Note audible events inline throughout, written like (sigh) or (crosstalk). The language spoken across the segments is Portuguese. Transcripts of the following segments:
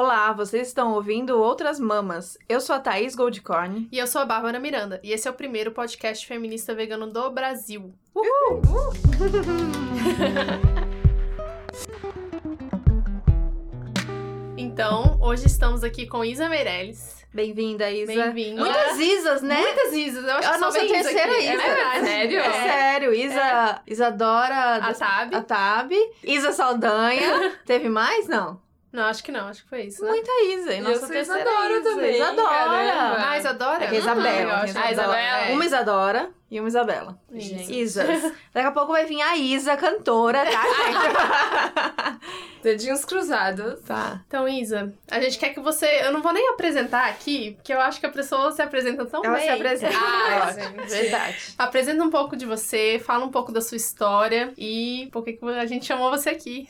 Olá, vocês estão ouvindo Outras Mamas. Eu sou a Thaís Goldcorn. E eu sou a Bárbara Miranda. E esse é o primeiro podcast feminista vegano do Brasil. Uhul! então, hoje estamos aqui com Isa Meirelles. Bem-vinda, Isa. Bem-vinda. Muitas Isas, né? Muitas Isas. Eu acho É a que nossa Isa terceira aqui. Isa. É verdade. Sério? É sério, Isa, Isadora... A Tab? A Tab. Isa Saldanha. (laughs) Teve mais? Não. Não, acho que não. Acho que foi isso, né? Muita Isa. E eu nossa sou terceira Isadora Isa. também, Isadora. caramba. Ah, Isadora? É que é Isabela. Ah, acho tem que Ah, Isabela. Uma Isadora e uma Isabela. Gente. Isas. Daqui a pouco vai vir a Isa, cantora, tá? (laughs) Dedinhos cruzados. tá. Então, Isa, a gente quer que você... Eu não vou nem apresentar aqui, porque eu acho que a pessoa se apresenta tão Ela bem. se apresenta. Ah, É, gente. Verdade. Apresenta um pouco de você, fala um pouco da sua história e por que que a gente chamou você aqui.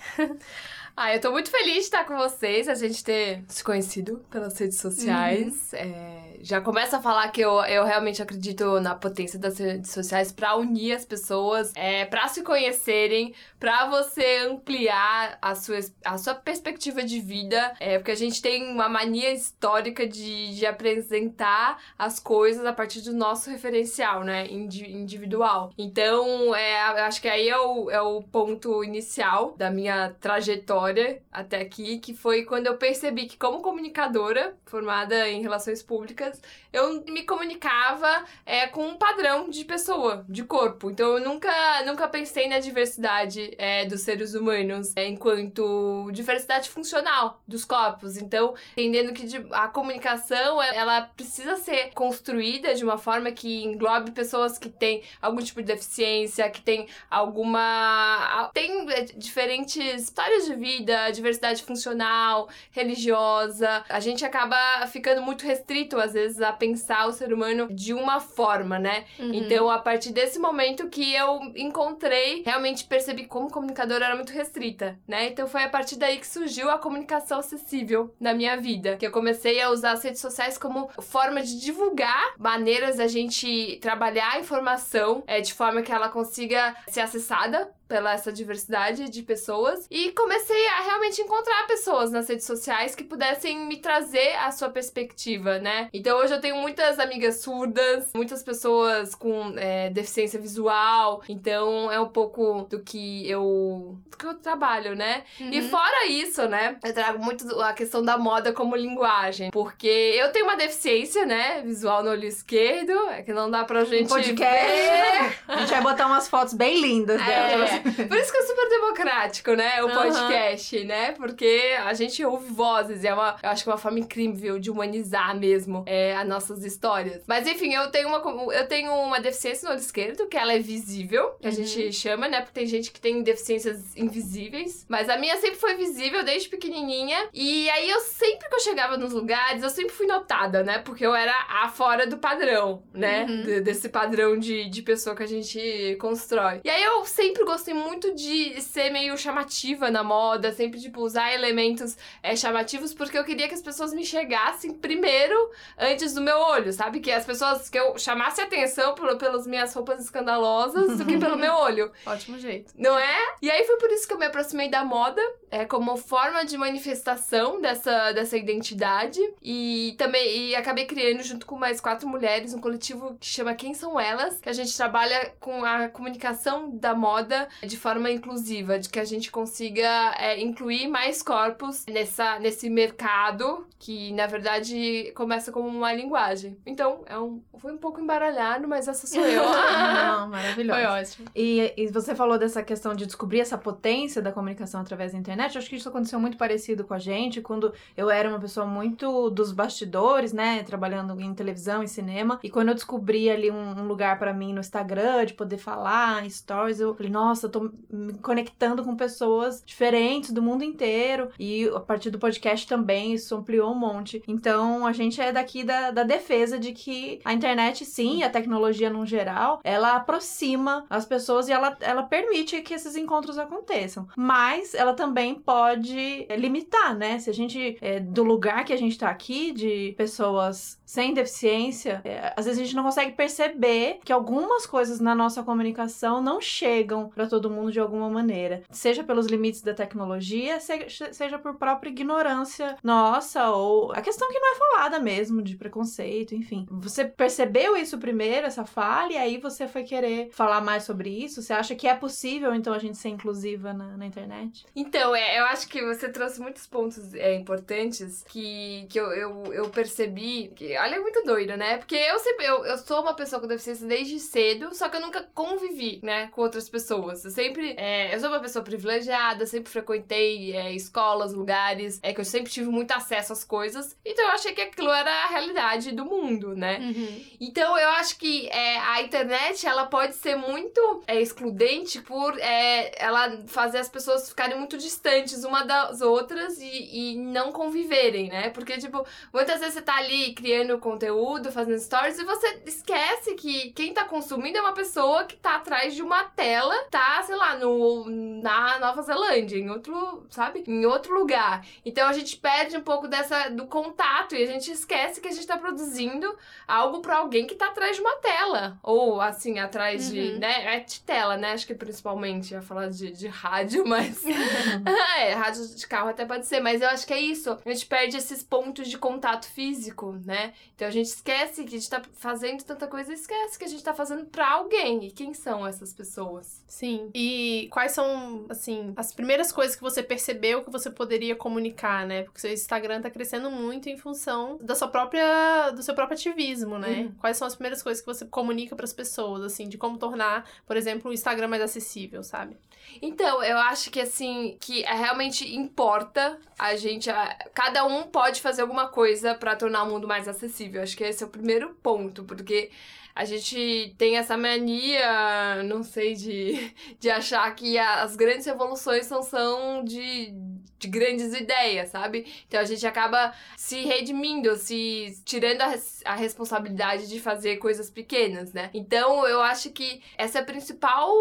Ah, eu tô muito feliz de estar com vocês, a gente ter se conhecido pelas redes sociais. É, já começa a falar que eu, eu realmente acredito na potência das redes sociais pra unir as pessoas, é, para se conhecerem, pra você ampliar a sua, a sua perspectiva de vida. É, porque a gente tem uma mania histórica de, de apresentar as coisas a partir do nosso referencial, né? indi- individual. Então, é, eu acho que aí é o, é o ponto inicial da minha trajetória até aqui, que foi quando eu percebi que, como comunicadora, formada em relações públicas, eu me comunicava é, com um padrão de pessoa, de corpo. Então, eu nunca, nunca pensei na diversidade é, dos seres humanos é, enquanto diversidade funcional dos corpos. Então, entendendo que a comunicação é, ela precisa ser construída de uma forma que englobe pessoas que têm algum tipo de deficiência, que tem alguma. tem é, diferentes histórias de vida, diversidade funcional, religiosa. A gente acaba ficando muito restrito, às vezes, a pensar o ser humano de uma forma, né? Uhum. Então, a partir desse momento que eu encontrei, realmente percebi como comunicadora era muito restrita, né? Então, foi a partir daí que surgiu a comunicação acessível na minha vida. Que eu comecei a usar as redes sociais como forma de divulgar maneiras da gente trabalhar a informação é, de forma que ela consiga ser acessada pela essa diversidade de pessoas e comecei a realmente encontrar pessoas nas redes sociais que pudessem me trazer a sua perspectiva, né? Então hoje eu tenho muitas amigas surdas, muitas pessoas com é, deficiência visual, então é um pouco do que eu do que eu trabalho, né? E Uhum. fora isso, né, eu trago muito a questão da moda como linguagem, porque eu tenho uma deficiência, né, visual no olho esquerdo, é que não dá pra gente Um podcast. ver. A gente vai botar umas fotos bem lindas dela. É, (laughs) por isso que é super democrático, né? O Aham. podcast, né? Porque a gente ouve vozes e é uma, eu acho que é uma forma incrível de humanizar mesmo é, as nossas histórias. Mas enfim, eu tenho uma, eu tenho uma deficiência no olho esquerdo, que ela é visível, que a Uhum. gente chama, né? Porque tem gente que tem deficiências invisíveis. Mas a minha sempre foi visível desde pequenininha. E aí eu sempre que eu chegava nos lugares, eu sempre fui notada, né? Porque eu era a fora do padrão, né? Uhum. De- desse padrão de, de pessoa que a gente constrói. E aí eu sempre gostei muito de ser meio chamativa na moda, sempre, tipo, usar elementos é, chamativos, porque eu queria que as pessoas me chegassem primeiro antes do meu olho, sabe? Que as pessoas, que eu chamasse atenção pelo, pelas minhas roupas escandalosas do que pelo meu (laughs) olho. Ótimo jeito. Não é? E aí foi por isso que eu me aproximei da moda, é, como forma de manifestação dessa, dessa identidade. E também e acabei criando, junto com mais quatro mulheres, um coletivo que chama Quem São Elas, que a gente trabalha com a comunicação da moda de forma inclusiva, de que a gente consiga é, incluir mais corpos nessa, nesse mercado que, na verdade, começa como uma linguagem. Então, é um, foi um pouco embaralhado, mas essa sou eu. (laughs) Não, (laughs) maravilhoso. Foi ótimo. E, e você falou dessa questão de descobrir essa potência da comunicação através da internet. Eu acho que isso aconteceu muito parecido com a gente, quando eu era uma pessoa muito dos bastidores, né? Trabalhando em televisão e cinema. E quando eu descobri ali um, um lugar pra mim no Instagram, de poder falar em stories, eu falei, nossa, eu tô me conectando com pessoas diferentes do mundo inteiro. E a partir do podcast também, isso ampliou um monte. Então a gente é daqui da, da defesa de que a internet, sim, a tecnologia no geral, ela aproxima as pessoas e ela, ela permite que esses encontros aconteçam. Mas ela também pode é, limitar, né? Se a gente, é, do lugar que a gente tá aqui, de pessoas sem deficiência, é, às vezes a gente não consegue perceber que algumas coisas na nossa comunicação não chegam para todo mundo de alguma maneira. Seja pelos limites da tecnologia, seja por própria ignorância nossa, ou a questão que não é falada mesmo, de preconceito, enfim. Você percebeu isso primeiro, essa falha, e aí você foi querer falar mais sobre isso? Você acha que é possível, então, a gente ser inclusiva na, na internet? Então, é, eu acho que você trouxe muitos pontos é, importantes que, que eu, eu, eu percebi. Que, olha, é muito doido, né? Porque eu sempre. Eu, eu sou uma pessoa com deficiência desde cedo, só que eu nunca convivi, né, com outras pessoas. Eu sempre. É, eu sou uma pessoa privilegiada, sempre frequentei é, escolas, lugares, é que eu sempre tive muito acesso às coisas. Então eu achei que aquilo era a realidade do mundo, né? Uhum. Então eu acho que é, a internet ela pode ser muito é, excludente por é, ela fazer as pessoas ficarem muito distantes uma das outras e, e não conviverem, né? Porque, tipo, muitas vezes você tá ali criando conteúdo, fazendo stories e você esquece que quem tá consumindo é uma pessoa que tá atrás de uma tela, tá, sei lá, no, na Nova Zelândia, em outro, sabe? Em outro lugar. Então a gente perde um pouco dessa do contato e a gente esquece que a gente tá produzindo algo para alguém que tá atrás de uma tela. Ou assim, atrás uhum. de, né? É de tela, né? Acho que principalmente ia falar de, de rádio, (laughs) mas. (laughs) é, rádio de carro até pode ser, mas eu acho que é isso. A gente perde esses pontos de contato físico, né? Então a gente esquece que a gente tá fazendo tanta coisa e esquece que a gente tá fazendo pra alguém. E quem são essas pessoas? Sim. E quais são, assim, as primeiras coisas que você percebeu que você poderia comunicar, né? Porque seu Instagram tá crescendo muito em função da sua própria, do seu próprio ativismo, né? Uhum. Quais são as primeiras coisas que você comunica para as pessoas, assim, de como tornar, por exemplo, o Instagram mais acessível, sabe? Então, eu acho que assim, que é realmente importa a gente. A, cada um pode fazer alguma coisa para tornar o mundo mais acessível. Acho que esse é o primeiro ponto, porque a gente tem essa mania, não sei, de, (laughs) de achar que as grandes revoluções são, são de, de grandes ideias, sabe? Então a gente acaba se redimindo, se tirando a, a responsabilidade de fazer coisas pequenas, né? Então eu acho que essa é a principal,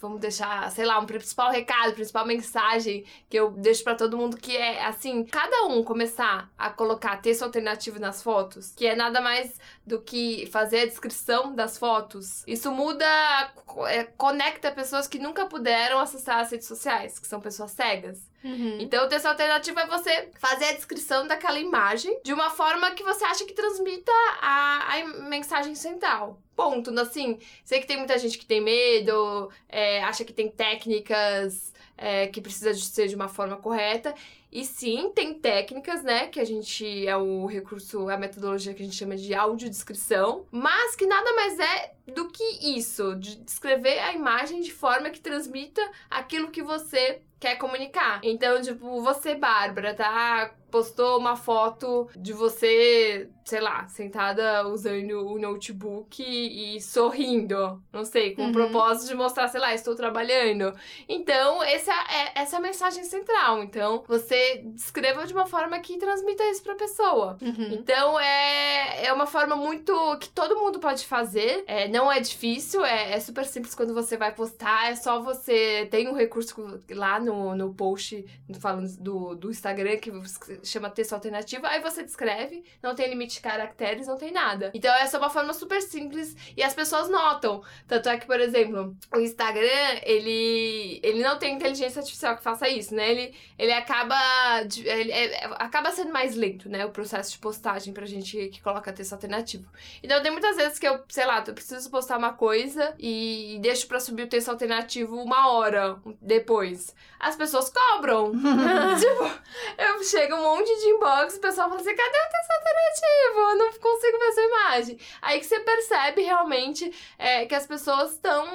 vamos deixar, sei lá, um principal recado, principal mensagem que eu deixo para todo mundo que é assim, cada um começar a colocar texto alternativo nas fotos, que é nada mais do que fazer a descrição descrição das fotos. Isso muda, é, conecta pessoas que nunca puderam acessar as redes sociais, que são pessoas cegas. Uhum. Então, o texto alternativo é você fazer a descrição daquela imagem de uma forma que você acha que transmita a, a mensagem central. Ponto. Assim, sei que tem muita gente que tem medo, é, acha que tem técnicas é, que precisa de ser de uma forma correta. E sim, tem técnicas, né? Que a gente é o recurso, a metodologia que a gente chama de audiodescrição, mas que nada mais é do que isso, de descrever a imagem de forma que transmita aquilo que você quer comunicar. Então, tipo, você, Bárbara, tá postou uma foto de você, sei lá, sentada usando o notebook e, e sorrindo. Não sei, com uhum. o propósito de mostrar, sei lá, estou trabalhando. Então, essa é, essa é a mensagem central. Então, você descreva de uma forma que transmita isso pra pessoa. Uhum. Então, é, é uma forma muito que todo mundo pode fazer. É, não é difícil, é, é super simples quando você vai postar. É só você. Tem um recurso lá no, no post falando do, do Instagram que chama texto alternativo, aí você descreve, não tem limite de caracteres, não tem nada. Então essa é uma forma super simples e as pessoas notam. Tanto é que, por exemplo, o Instagram, ele, ele não tem inteligência artificial que faça isso, né? Ele, ele acaba ele, é, acaba sendo mais lento, né? O processo de postagem pra gente que coloca texto alternativo. Então tem muitas vezes que eu, sei lá, eu preciso postar uma coisa e deixo pra subir o texto alternativo uma hora depois. As pessoas cobram. (laughs) (laughs) tipo, eu chego um monte de inbox, o pessoal fala assim: cadê o texto alternativo? Eu não consigo ver essa imagem. Aí que você percebe realmente é, que as pessoas estão.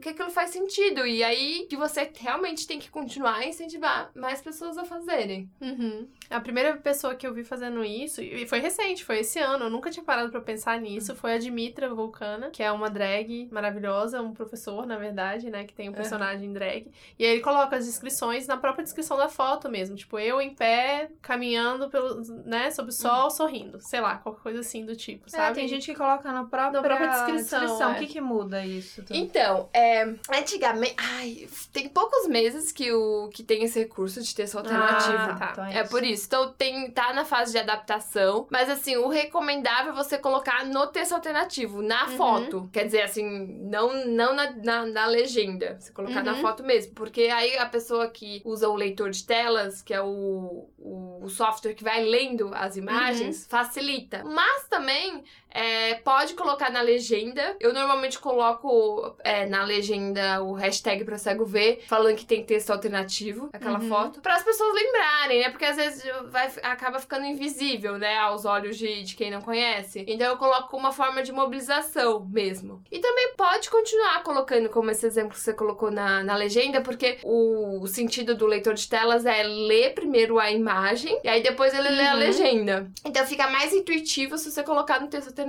que aquilo faz sentido. E aí que você realmente tem que continuar a incentivar mais pessoas a fazerem. Uhum. A primeira pessoa que eu vi fazendo isso, e foi recente, foi esse ano, eu nunca tinha parado pra pensar nisso, foi a Dimitra Vulcana, que é uma drag maravilhosa, um professor, na verdade, né, que tem um personagem drag. E aí ele coloca as descrições na própria descrição da foto mesmo, tipo, eu em pé, caminhando pelo, né, sob o sol, sorrindo. Sei lá, qualquer coisa assim do tipo, sabe? É, tem gente que coloca na própria, Na própria descrição, O é. que que muda isso? Então, é, antigamente. Ai, tem poucos meses que, o, que tem esse recurso de texto alternativo. Ah, tá. Então É por isso. Então tem, tá na fase de adaptação. Mas assim, o recomendável é você colocar no texto alternativo, na Uhum. foto. Quer dizer, assim, não, não na, na, na legenda. Você colocar na Uhum. foto mesmo. Porque aí a pessoa que usa o leitor de telas, que é o, o, o software que vai lendo as imagens, Uhum. facilita. Mas também é, pode colocar na legenda. Eu normalmente coloco é, na legenda o hashtag pra cego ver, falando que tem texto alternativo, aquela Uhum. foto, para as pessoas lembrarem, né? Porque às vezes vai, acaba ficando invisível, né? Aos olhos de, de quem não conhece. Então eu coloco uma forma de mobilização mesmo. E também pode continuar colocando, como esse exemplo que você colocou na, na legenda, porque o, o sentido do leitor de telas é ler primeiro a imagem e aí depois ele lê a Uhum. legenda. Então fica mais intuitivo se você colocar no texto alternativo.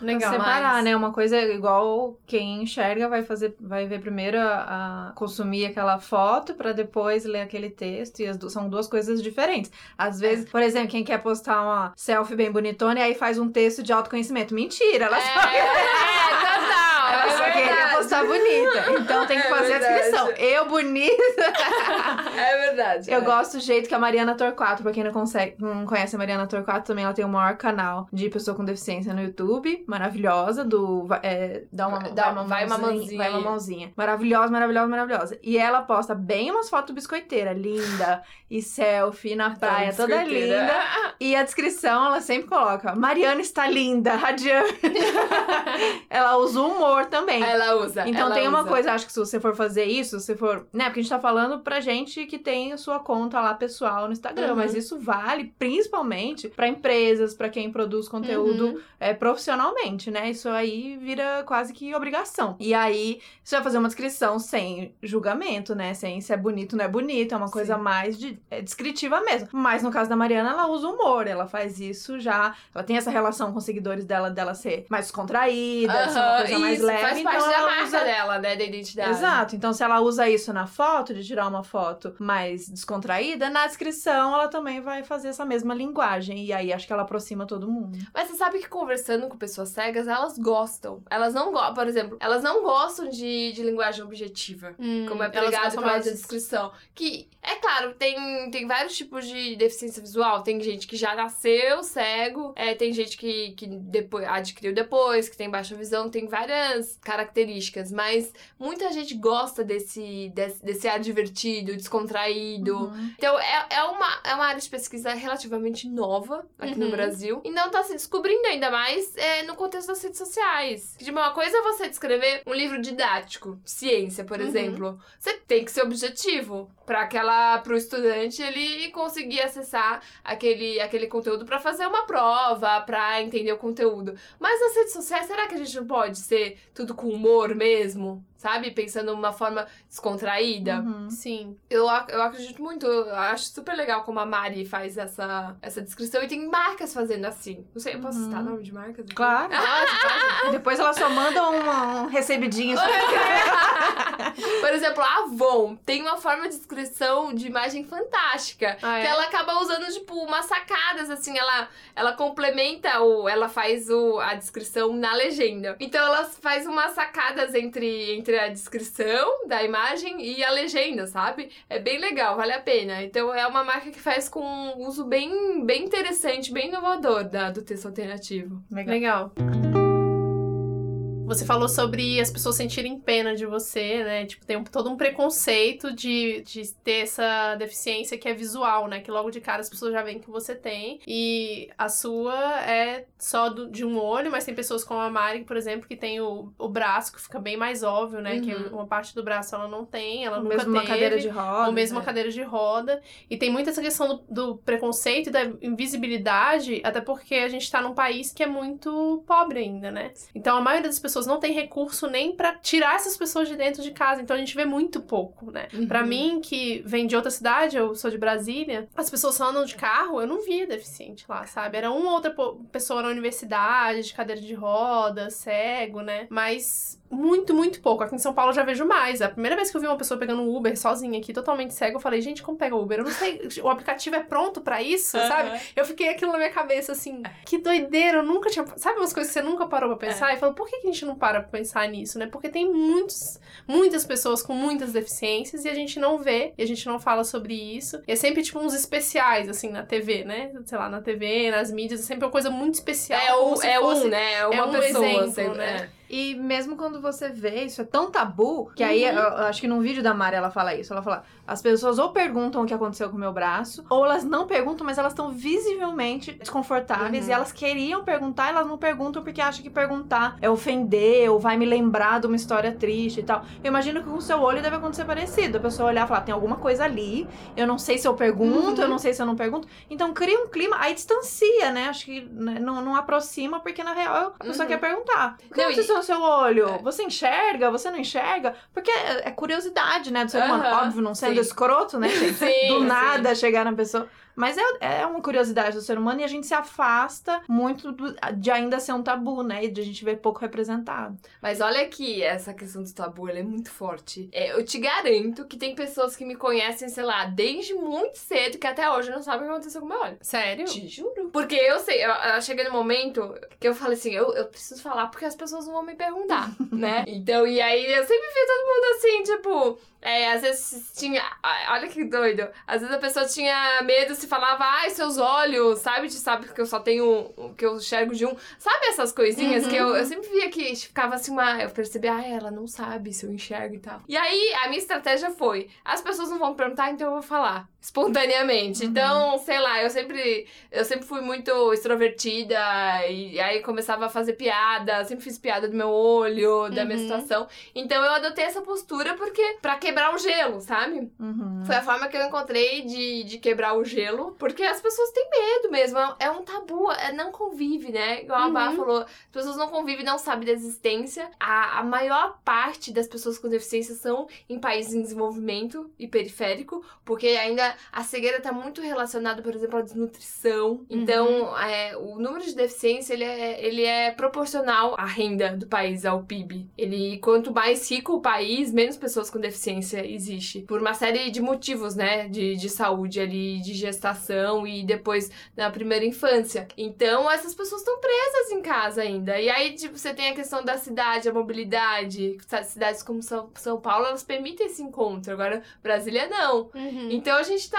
Legal. separar, mas- né? Uma coisa é igual quem enxerga vai fazer, vai ver primeiro a, a consumir aquela foto pra depois ler aquele texto e são duas coisas diferentes. Às vezes, por exemplo, quem quer postar uma selfie bem bonitona e aí faz um texto de autoconhecimento, mentira, ela só, É, é, total. ela é só queria postar bonita. Então tem que É fazer a verdade. descrição. Eu bonita. (laughs) É verdade. Eu é. gosto do jeito que a Mariana Torquato, pra quem não, consegue, não conhece a Mariana Torquato, também ela tem o maior canal de pessoa com deficiência no YouTube, maravilhosa, do é, dá uma, Dá- vai uma vai uma mãozinha, vai uma mãozinha. Maravilhosa, maravilhosa, maravilhosa. E ela posta bem umas fotos biscoiteiras, linda, e selfie na praia, toda linda. (laughs) E a descrição, ela sempre coloca, Mariana está linda, radiante. (laughs) ela usa o humor também. Ela usa. Então ela tem uma usa. coisa, acho que se você for fazer isso, se for. Né, porque a gente tá falando pra gente que tem a sua conta lá pessoal no Instagram, Uhum. mas isso vale principalmente pra empresas, pra quem produz conteúdo Uhum. é, profissionalmente, né? Isso aí vira quase que obrigação. E aí você vai fazer uma descrição sem julgamento, né? Sem se é bonito, não é bonito, é uma coisa Sim. mais de, é descritiva mesmo. Mas no caso da Mariana, ela usa humor, ela faz isso já. Ela tem essa relação com os seguidores dela, dela ser mais contraída, ser uma coisa mais isso, leve. Faz então parte da ela marca usa... dela, né? Da identidade. Exato. Então, se ela usa isso na foto, de tirar uma foto mais descontraída, na descrição ela também vai fazer essa mesma linguagem. E aí acho que ela aproxima todo mundo. Mas você sabe que conversando com pessoas cegas, elas gostam. Elas não gostam, por exemplo, elas não gostam de, de linguagem objetiva. Hum, Como é pregado pela mais- descrição. Que, é claro, tem, tem vários tipos de deficiência visual. Tem gente que já nasceu cego, é, tem gente que, que depois, adquiriu depois, que tem baixa visão, tem várias características. Mas muita gente gosta desse, desse, desse ar divertido, descontraído. Uhum. Então, é, é, uma, é uma área de pesquisa relativamente nova aqui no Uhum. Brasil. E não tá se descobrindo ainda mais é, no contexto das redes sociais. De uma coisa é você descrever um livro didático, ciência, por Uhum. exemplo. Você tem que ser objetivo para aquela pro estudante ele conseguir acessar aquele, aquele conteúdo para fazer uma prova, para entender o conteúdo. Mas nas redes sociais, será que a gente não pode ser tudo com humor mesmo? Sabe? Pensando numa forma descontraída. Uhum. Sim. Eu, eu acredito muito, eu acho super legal como a Mari faz essa, essa descrição e tem marcas fazendo assim. Não sei, eu posso Uhum. citar nome de marcas? aqui? Claro. (laughs) Depois ela só manda um, um recebidinho. (laughs) Por exemplo, a Avon tem uma forma de descrição de imagem fantástica. Ah, é? Que ela acaba usando, tipo, umas sacadas, assim, ela, ela complementa ou ela faz o, a descrição na legenda. Então ela faz umas sacadas entre, entre a descrição da imagem e a legenda, sabe? É bem legal, vale a pena. Então é uma marca que faz com um uso bem, bem interessante, bem inovador da, do texto alternativo. Legal. Legal. Você falou sobre as pessoas sentirem pena de você, né? Tipo, tem um- todo um preconceito de, de ter essa deficiência que é visual, né? Que logo de cara as pessoas já veem que você tem. E a sua é só do- de um olho, mas tem pessoas como a Mari, por exemplo, que tem o, o braço, que fica bem mais óbvio, né? Que Uhum. uma parte do braço ela não tem, ela Ou nunca mesmo uma teve. cadeira de roda. Ou mesmo uma né? cadeira de roda. E tem muito essa questão do, do preconceito e da invisibilidade, até porque a gente tá num país que é muito pobre ainda, né? Então a maioria das pessoas pessoas não têm recurso nem para tirar essas pessoas de dentro de casa. Então a gente vê muito pouco, né? Uhum. Para mim, que vem de outra cidade, eu sou de Brasília, as pessoas só andam de carro, eu não via deficiente lá, sabe? Era uma outra pessoa na universidade, de cadeira de rodas, cego, né? Mas muito, muito pouco. Aqui em São Paulo eu já vejo mais. A primeira vez que eu vi uma pessoa pegando um Uber sozinha aqui, totalmente cego, eu falei, gente, como pega Uber? Eu não sei, o aplicativo é pronto para isso, uhum. sabe? Eu fiquei aquilo na minha cabeça assim, que doideira, eu nunca tinha. Sabe umas coisas que você nunca parou pra pensar? É. E falou, por que a gente não para pra pensar nisso, né? Porque tem muitos, muitas pessoas com muitas deficiências e a gente não vê, e a gente não fala sobre isso. E é sempre tipo uns especiais, assim, na TV, né? Sei lá, na TV, nas mídias, é sempre uma coisa muito especial. É, o, é fosse, um, né? É uma é um pessoa, exemplo, sempre, né? É. E mesmo quando você vê, isso é tão tabu, que aí uhum. eu, eu acho que num vídeo da Mari ela fala isso. Ela fala: as pessoas ou perguntam o que aconteceu com o meu braço, ou elas não perguntam, mas elas estão visivelmente desconfortáveis uhum. e elas queriam perguntar, elas não perguntam porque acham que perguntar é ofender ou vai me lembrar de uma história triste e tal. Eu imagino que com o seu olho deve acontecer parecido. A pessoa olhar e falar: tem alguma coisa ali, eu não sei se eu pergunto, uhum. eu não sei se eu não pergunto. Então cria um clima, aí distancia, né? Acho que né, não, não aproxima, porque na real a pessoa uhum. quer perguntar. O que aconteceu no seu olho? É. Você enxerga? Você não enxerga? Porque é, é curiosidade, né, do ser humano. Óbvio, não sendo sim. escroto, né? (laughs) Sim, do nada sim. chegar na pessoa. Mas é, é uma curiosidade do ser humano e a gente se afasta muito do, de ainda ser um tabu, né? E de a gente ver pouco representado. Mas olha aqui, essa questão do tabu, ela é muito forte. É, eu te garanto que tem pessoas que me conhecem, sei lá, desde muito cedo, que até hoje não sabem o que aconteceu com o meu olho. Sério? Te juro. Porque eu sei, eu, eu cheguei no momento que eu falei assim, eu, eu preciso falar porque as pessoas vão me perguntar, (laughs) né? Então, e aí eu sempre vi todo mundo assim, tipo, é, às vezes tinha. Olha que doido. Às vezes a pessoa tinha medo se falava, ai, seus olhos, sabe? De sabe que eu só tenho. que eu enxergo de um. Sabe essas coisinhas uhum. que eu, eu sempre via que ficava assim uma. Eu percebia, ah, ela não sabe se eu enxergo e tal. E aí a minha estratégia foi: as pessoas não vão perguntar, então eu vou falar espontaneamente. Uhum. Então, sei lá, eu sempre. Eu sempre fui muito extrovertida e aí começava a fazer piada, sempre fiz piada do meu olho, da uhum. minha situação. Então eu adotei essa postura porque. pra que quebrar o gelo, sabe? Uhum. Foi a forma que eu encontrei de, de quebrar o gelo, porque as pessoas têm medo mesmo. É, é um tabu, é, não convive, né? Igual a Bá uhum. falou, as pessoas não convivem, não sabem da existência. A, a maior parte das pessoas com deficiência são em países em desenvolvimento e periférico, porque ainda a cegueira está muito relacionada, por exemplo, à desnutrição. Então, uhum. é, o número de deficiência ele é, ele é proporcional à renda do país, ao PIB. Ele, quanto mais rico o país, menos pessoas com deficiência existe. Por uma série de motivos, né? De, de saúde ali, de gestação e depois na primeira infância. Então, essas pessoas estão presas em casa ainda. E aí, tipo, você tem a questão da cidade, a mobilidade. Cidades como São, São Paulo, elas permitem esse encontro. Agora, Brasília não. Uhum. Então, a gente tá.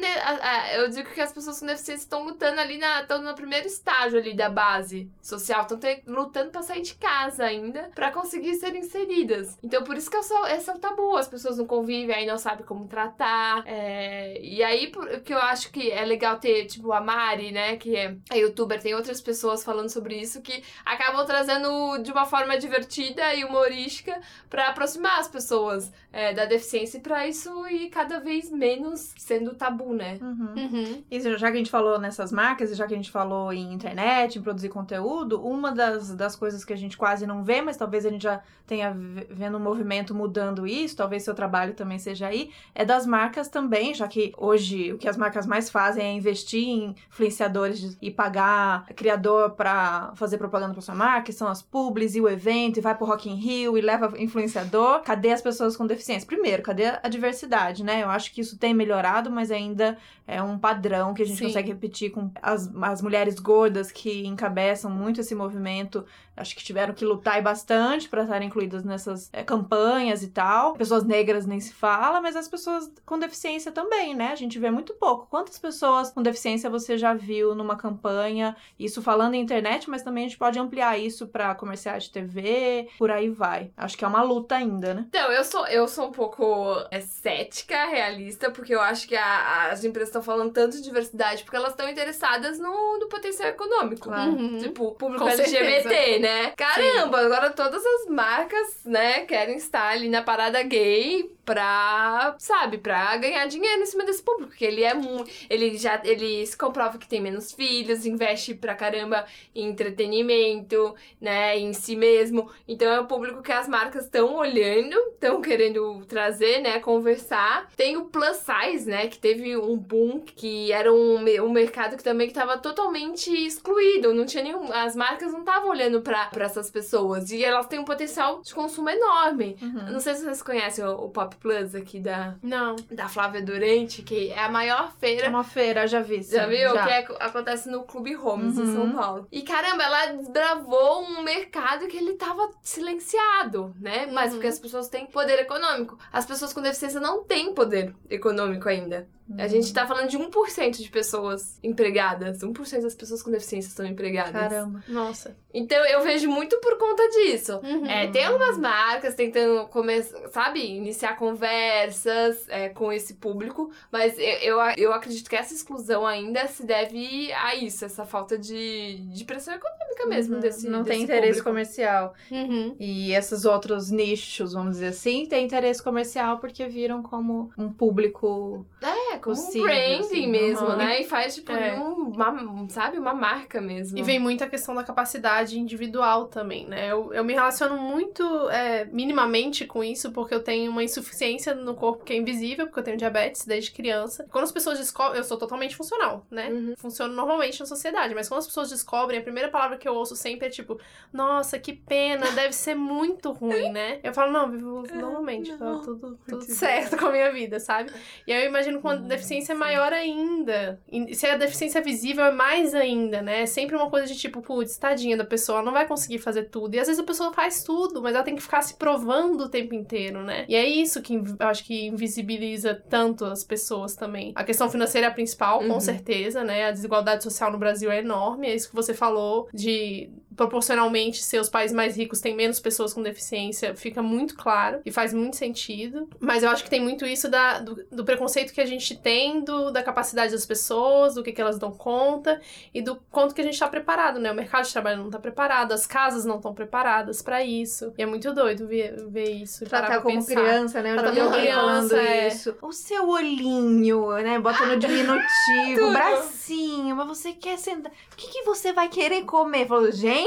Né, eu digo que as pessoas com deficiência estão lutando ali na. estão no primeiro estágio ali da base social. Estão lutando para sair de casa ainda, para conseguir ser inseridas. Então, por isso que eu sou, esse é o tabu. As pessoas pessoas não convivem, aí não sabem como tratar. É... E aí, que eu acho que é legal ter, tipo, a Mari, né, que é a youtuber, tem outras pessoas falando sobre isso que acabam trazendo de uma forma divertida e humorística para aproximar as pessoas é, da deficiência e pra isso ir cada vez menos sendo tabu, né? Uhum. Uhum. E já que a gente falou nessas marcas, e já que a gente falou em internet, em produzir conteúdo, uma das, das coisas que a gente quase não vê, mas talvez a gente já tenha vendo um movimento mudando isso, talvez seu trabalho também seja aí, é das marcas também, já que hoje o que as marcas mais fazem é investir em influenciadores e pagar criador para fazer propaganda para sua marca, que são as publis e o evento, e vai pro Rock in Rio e leva influenciador. Cadê as pessoas com deficiência? Primeiro, cadê a diversidade, né? Eu acho que isso tem melhorado, mas ainda é um padrão que a gente Sim. consegue repetir com as, as mulheres gordas que encabeçam muito esse movimento. Acho que tiveram que lutar bastante para estarem incluídas nessas é, campanhas e tal. Pessoas negras nem se fala, mas as pessoas com deficiência também, né? A gente vê muito pouco. Quantas pessoas com deficiência você já viu numa campanha? Isso falando em internet, mas também a gente pode ampliar isso para comerciais de TV, por aí vai. Acho que é uma luta ainda, né? Então, eu sou, eu sou um pouco é, cética, realista, porque eu acho que a, as empresas estão falando tanto de diversidade porque elas estão interessadas no, no potencial econômico. Claro. Uhum. Tipo, público Com LGBT, certeza. né? Caramba, Sim. agora todas as marcas, né, querem estar ali na parada gay they pra, sabe, pra ganhar dinheiro em cima desse público. Porque ele é muito. Ele já ele se comprova que tem menos filhos, investe pra caramba em entretenimento, né? Em si mesmo. Então é um público que as marcas estão olhando, estão querendo trazer, né? Conversar. Tem o plus size, né? Que teve um boom, que era um, um mercado que também estava totalmente excluído. Não tinha nenhum. As marcas não estavam olhando pra, pra essas pessoas. E elas têm um potencial de consumo enorme. Uhum. Não sei se vocês conhecem o, o Pop Plus aqui da, Não. da Flávia Durante, que é a maior feira É uma feira, já vi. sim, já viu? já. Que é- acontece no Clube Holmes, em São Uhum. Paulo. E caramba, ela desbravou um mercado que ele tava silenciado, né? Mas Uhum. porque as pessoas têm poder econômico. As pessoas com deficiência não têm poder econômico ainda. A gente tá falando de 1% de pessoas empregadas. 1% das pessoas com deficiência estão empregadas. Caramba. Nossa. Então eu vejo muito por conta disso. Uhum. É, tem algumas marcas tentando começar, sabe, iniciar conversas é, com esse público, mas eu, eu, eu acredito que essa exclusão ainda se deve a isso, essa falta de, de pressão econômica mesmo Uhum. desse Não tem desse interesse público. comercial. Uhum. E esses outros nichos, vamos dizer assim, têm interesse comercial porque viram como um público. É, como possível, um branding assim, mesmo, uhum. né? E faz, tipo, É. um, uma, sabe, uma marca mesmo. E vem muito a questão da capacidade individual também, né? Eu, eu me relaciono muito é, minimamente com isso, porque eu tenho uma insuficiência no corpo que é invisível, porque eu tenho diabetes desde criança. Quando as pessoas descobrem. Eu sou totalmente funcional, né? Uhum. Funciono normalmente na sociedade, mas quando as pessoas descobrem, a primeira palavra que eu ouço sempre é tipo, nossa, que pena, deve ser muito ruim, né? Eu falo, não, vivo (laughs) normalmente, tá tudo, tudo certo com a minha vida, sabe? E aí eu imagino uma deficiência é maior ainda. E se a deficiência visível é mais ainda, né? É sempre uma coisa de tipo, putz, tadinha da pessoa, ela não vai conseguir fazer tudo. E às vezes a pessoa faz tudo, mas ela tem que ficar se provando o tempo inteiro, né? E é isso que eu acho que invisibiliza tanto as pessoas também. A questão financeira é a principal, com Uhum. certeza, né? A desigualdade social no Brasil é enorme, é isso que você falou de proporcionalmente ser os países mais ricos têm menos pessoas com deficiência, fica muito claro e faz muito sentido. Mas eu acho que tem muito isso da, do, do preconceito que a gente tem, do, da capacidade das pessoas, do que, que elas dão conta e do quanto que a gente tá preparado, né? O mercado de trabalho não tá preparado, as casas não estão preparadas pra isso. E é muito doido ver, ver isso. Tratar pra como pensar. criança, né? Eu já Tratar vi como alguém falando criança, é. isso. O seu olhinho, né? Bota no diminutivo, (laughs) bracinho, mas você quer sentar. O que, que você vai querer comer? Falou, gente,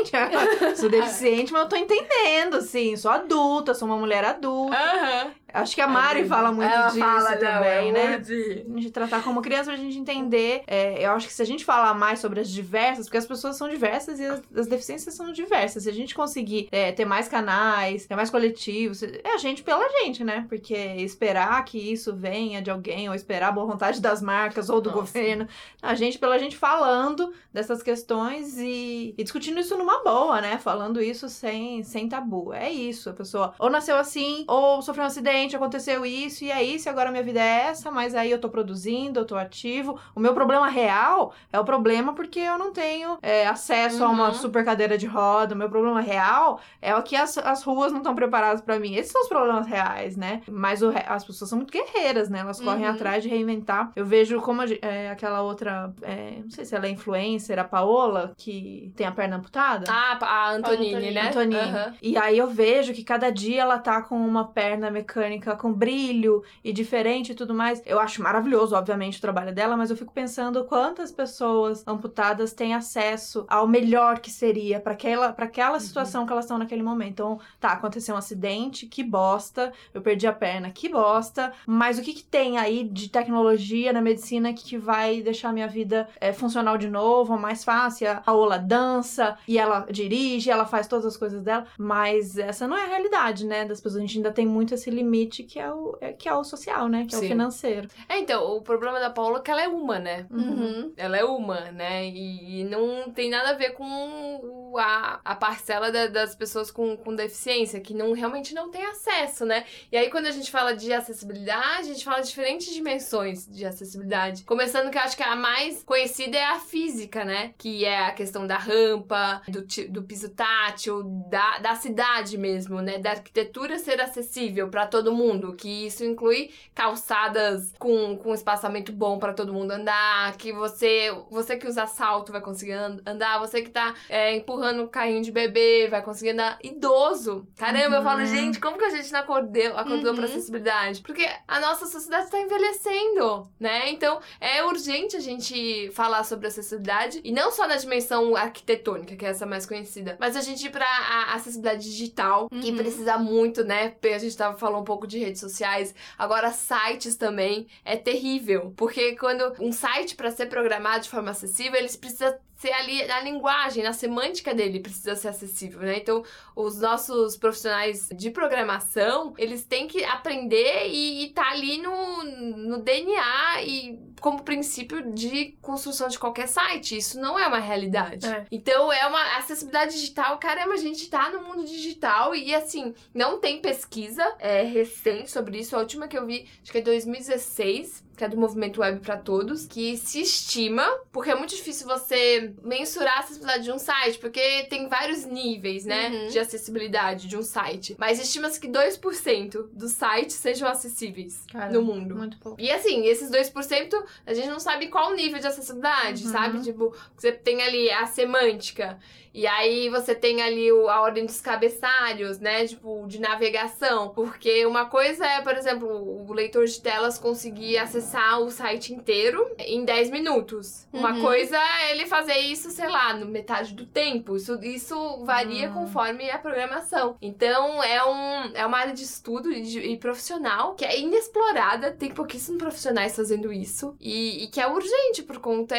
eu sou (laughs) deficiente, mas eu tô entendendo, assim. Sou adulta, sou uma mulher adulta. Aham. Acho que a Mari fala muito Ela disso fala, não, também, é né? de- A gente tratar como criança pra gente entender. É, eu acho que se a gente falar mais sobre as diversas, porque as pessoas são diversas e as, as deficiências são diversas. Se a gente conseguir é, ter mais canais, ter mais coletivos, é a gente pela gente, né? Porque esperar que isso venha de alguém, ou esperar a boa vontade das marcas ou do Nossa. governo, a gente pela gente falando dessas questões e, e discutindo isso numa boa, né? Falando isso sem, sem tabu. É isso. A pessoa ou nasceu assim, ou sofreu um acidente, aconteceu isso, e é isso, e agora minha vida é essa, mas aí eu tô produzindo, eu tô ativo. O meu problema real é o problema porque eu não tenho é, acesso a uma Uhum. super cadeira de roda. O meu problema real é o que as, as ruas não estão preparadas pra mim. Esses são os problemas reais, né? Mas o as pessoas são muito guerreiras, né? Elas correm Uhum. atrás de reinventar. Eu vejo como a é, aquela outra, é, não sei se ela é influencer, a Paola, que tem a perna amputada. Ah, a Antonini, Antonini. né? Antonini. Aham. E aí eu vejo que cada dia ela tá com uma perna mecânica com brilho e diferente e tudo mais. Eu acho maravilhoso, obviamente, o trabalho dela, mas eu fico pensando quantas pessoas amputadas têm acesso ao melhor que seria para aquela, pra aquela situação que elas estão naquele momento. Então, tá, aconteceu um acidente, que bosta, eu perdi a perna, que bosta, mas o que, que tem aí de tecnologia na medicina que vai deixar minha vida é, funcional de novo, mais fácil? A Paola dança e ela dirige, ela faz todas as coisas dela, mas essa não é a realidade, né? Das pessoas. A gente ainda tem muito esse limite que é o, é- que é o social, né? Que é Sim. o financeiro. É, então, o problema da Paula é que ela é uma, né? Uhum. Ela é uma, né? E, não tem nada a ver com a, a parcela da- das pessoas com, com deficiência, que não realmente não tem acesso, né? E aí, quando a gente fala de acessibilidade, a gente fala de diferentes dimensões de acessibilidade. Começando que eu acho que a mais conhecida é a física, né? Que é a questão da rampa, do, do piso tátil, da, da cidade mesmo, né? Da arquitetura ser acessível para todo mundo, que isso inclui calçadas com, com espaçamento bom para todo mundo andar, que você você que usa salto vai conseguir an- andar, você que tá é, empurrando o carrinho de bebê, vai conseguir andar idoso. Caramba, eu falo, Uhum. gente, como que a gente não acordou, acordou Uhum. pra acessibilidade? Porque a nossa sociedade tá envelhecendo, né? Então, é urgente a gente falar sobre acessibilidade, e não só na dimensão arquitetônica, que é essa mais conhecida, mas a gente ir pra a acessibilidade digital, que Uhum. precisa muito, né? A gente tava falando um pouco de redes sociais, agora sites também, é terrível, porque quando um site para ser programado de forma acessível, eles precisam ser ali na linguagem, na semântica dele precisa ser acessível, né? Então, os nossos profissionais de programação, eles têm que aprender e, e tá ali no, no DNA e como princípio de construção de qualquer site. Isso não é uma realidade. É. Então, é uma acessibilidade digital. Caramba, a gente tá no mundo digital e, assim, não tem pesquisa é, recente sobre isso. A última que eu vi, acho que é 2016, que é do Movimento Web para Todos, que se estima, porque é muito difícil você mensurar a acessibilidade de um site, porque tem vários níveis, né, Uhum. de acessibilidade de um site. Mas estima-se que 2% dos sites sejam acessíveis Caramba, no mundo. Muito pouco. E assim, esses 2%, a gente não sabe qual o nível de acessibilidade, Uhum. sabe? Tipo, você tem ali a semântica, e aí você tem ali o- a ordem dos cabeçalhos, né? Tipo, de navegação. Porque uma coisa é, por exemplo, o leitor de telas conseguir acessar o site inteiro em 10 minutos. Uma Uhum. coisa é ele fazer isso, sei lá, no metade do tempo. Isso, isso varia Hum. conforme a programação. Então, é, um, é uma área de estudo e, de- e profissional que é inexplorada. Tem pouquíssimos profissionais fazendo isso. E, e que é urgente por conta,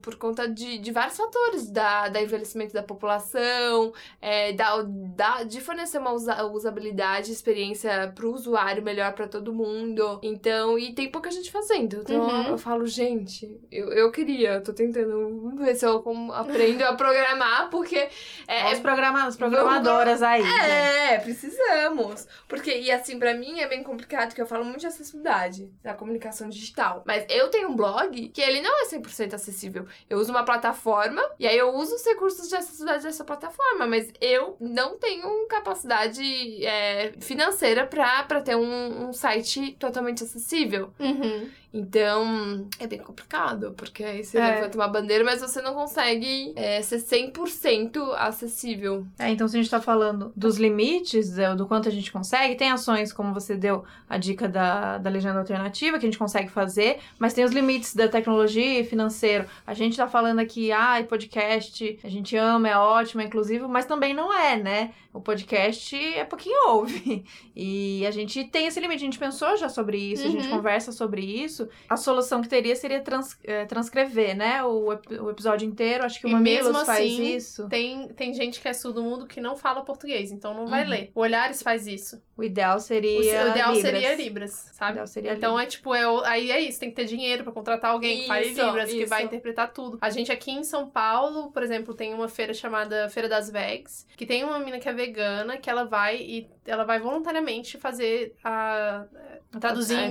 por conta de, de vários fatores. Da, da envelhecimento da população, é, da, da, de fornecer uma usa- usabilidade, experiência pro usuário melhor pra todo mundo. Então, e tem pouca gente fazendo. Então, Uhum. eu falo, gente, eu, eu queria, eu tô tentando ver se eu aprendo a programar, porque é, os programa- as programadoras aí. gente. é, precisamos. Porque, e assim, pra mim é bem complicado, que eu falo muito de acessibilidade da comunicação digital. Mas eu tenho um blog que ele não é 100% acessível. Eu uso uma plataforma e aí eu uso os recursos de acessibilidade dessa plataforma, mas eu não tenho capacidade é, financeira pra ter um, um site totalmente acessível. Uhum. Então, é bem complicado, porque aí você É. levanta uma bandeira, mas você não consegue é, ser 100% acessível. É, então, se a gente tá falando dos limites, é, do quanto a gente consegue, tem ações, como você deu a dica da, da legenda alternativa, que a gente consegue fazer, mas tem os limites da tecnologia e financeiro. A gente tá falando aqui, ai, podcast, a gente ama, é ótimo, é inclusivo, mas também não é, né? O podcast é pouquinho ouve. E a gente tem esse limite, a gente pensou já sobre isso, a gente Uhum. conversa sobre isso. A solução que teria seria trans- é, transcrever, né? O, o episódio inteiro, acho que o E Mamilos mesmo faz assim, isso. Tem, tem gente que é surdo mundo que não fala português, então não vai Uhum. ler. O Olhares faz isso. O ideal O, seria. o ideal Libras. seria Libras, O sabe? ideal seria Então Libras. é tipo, é, o- aí é isso, tem que ter dinheiro pra contratar alguém que fale Isso, Libras, que isso. vai interpretar tudo. A gente aqui em São Paulo, por exemplo, tem uma feira chamada Feira das Vegs, que tem uma mina que é vegana, que ela vai e ela vai voluntariamente fazer a. traduzir É, em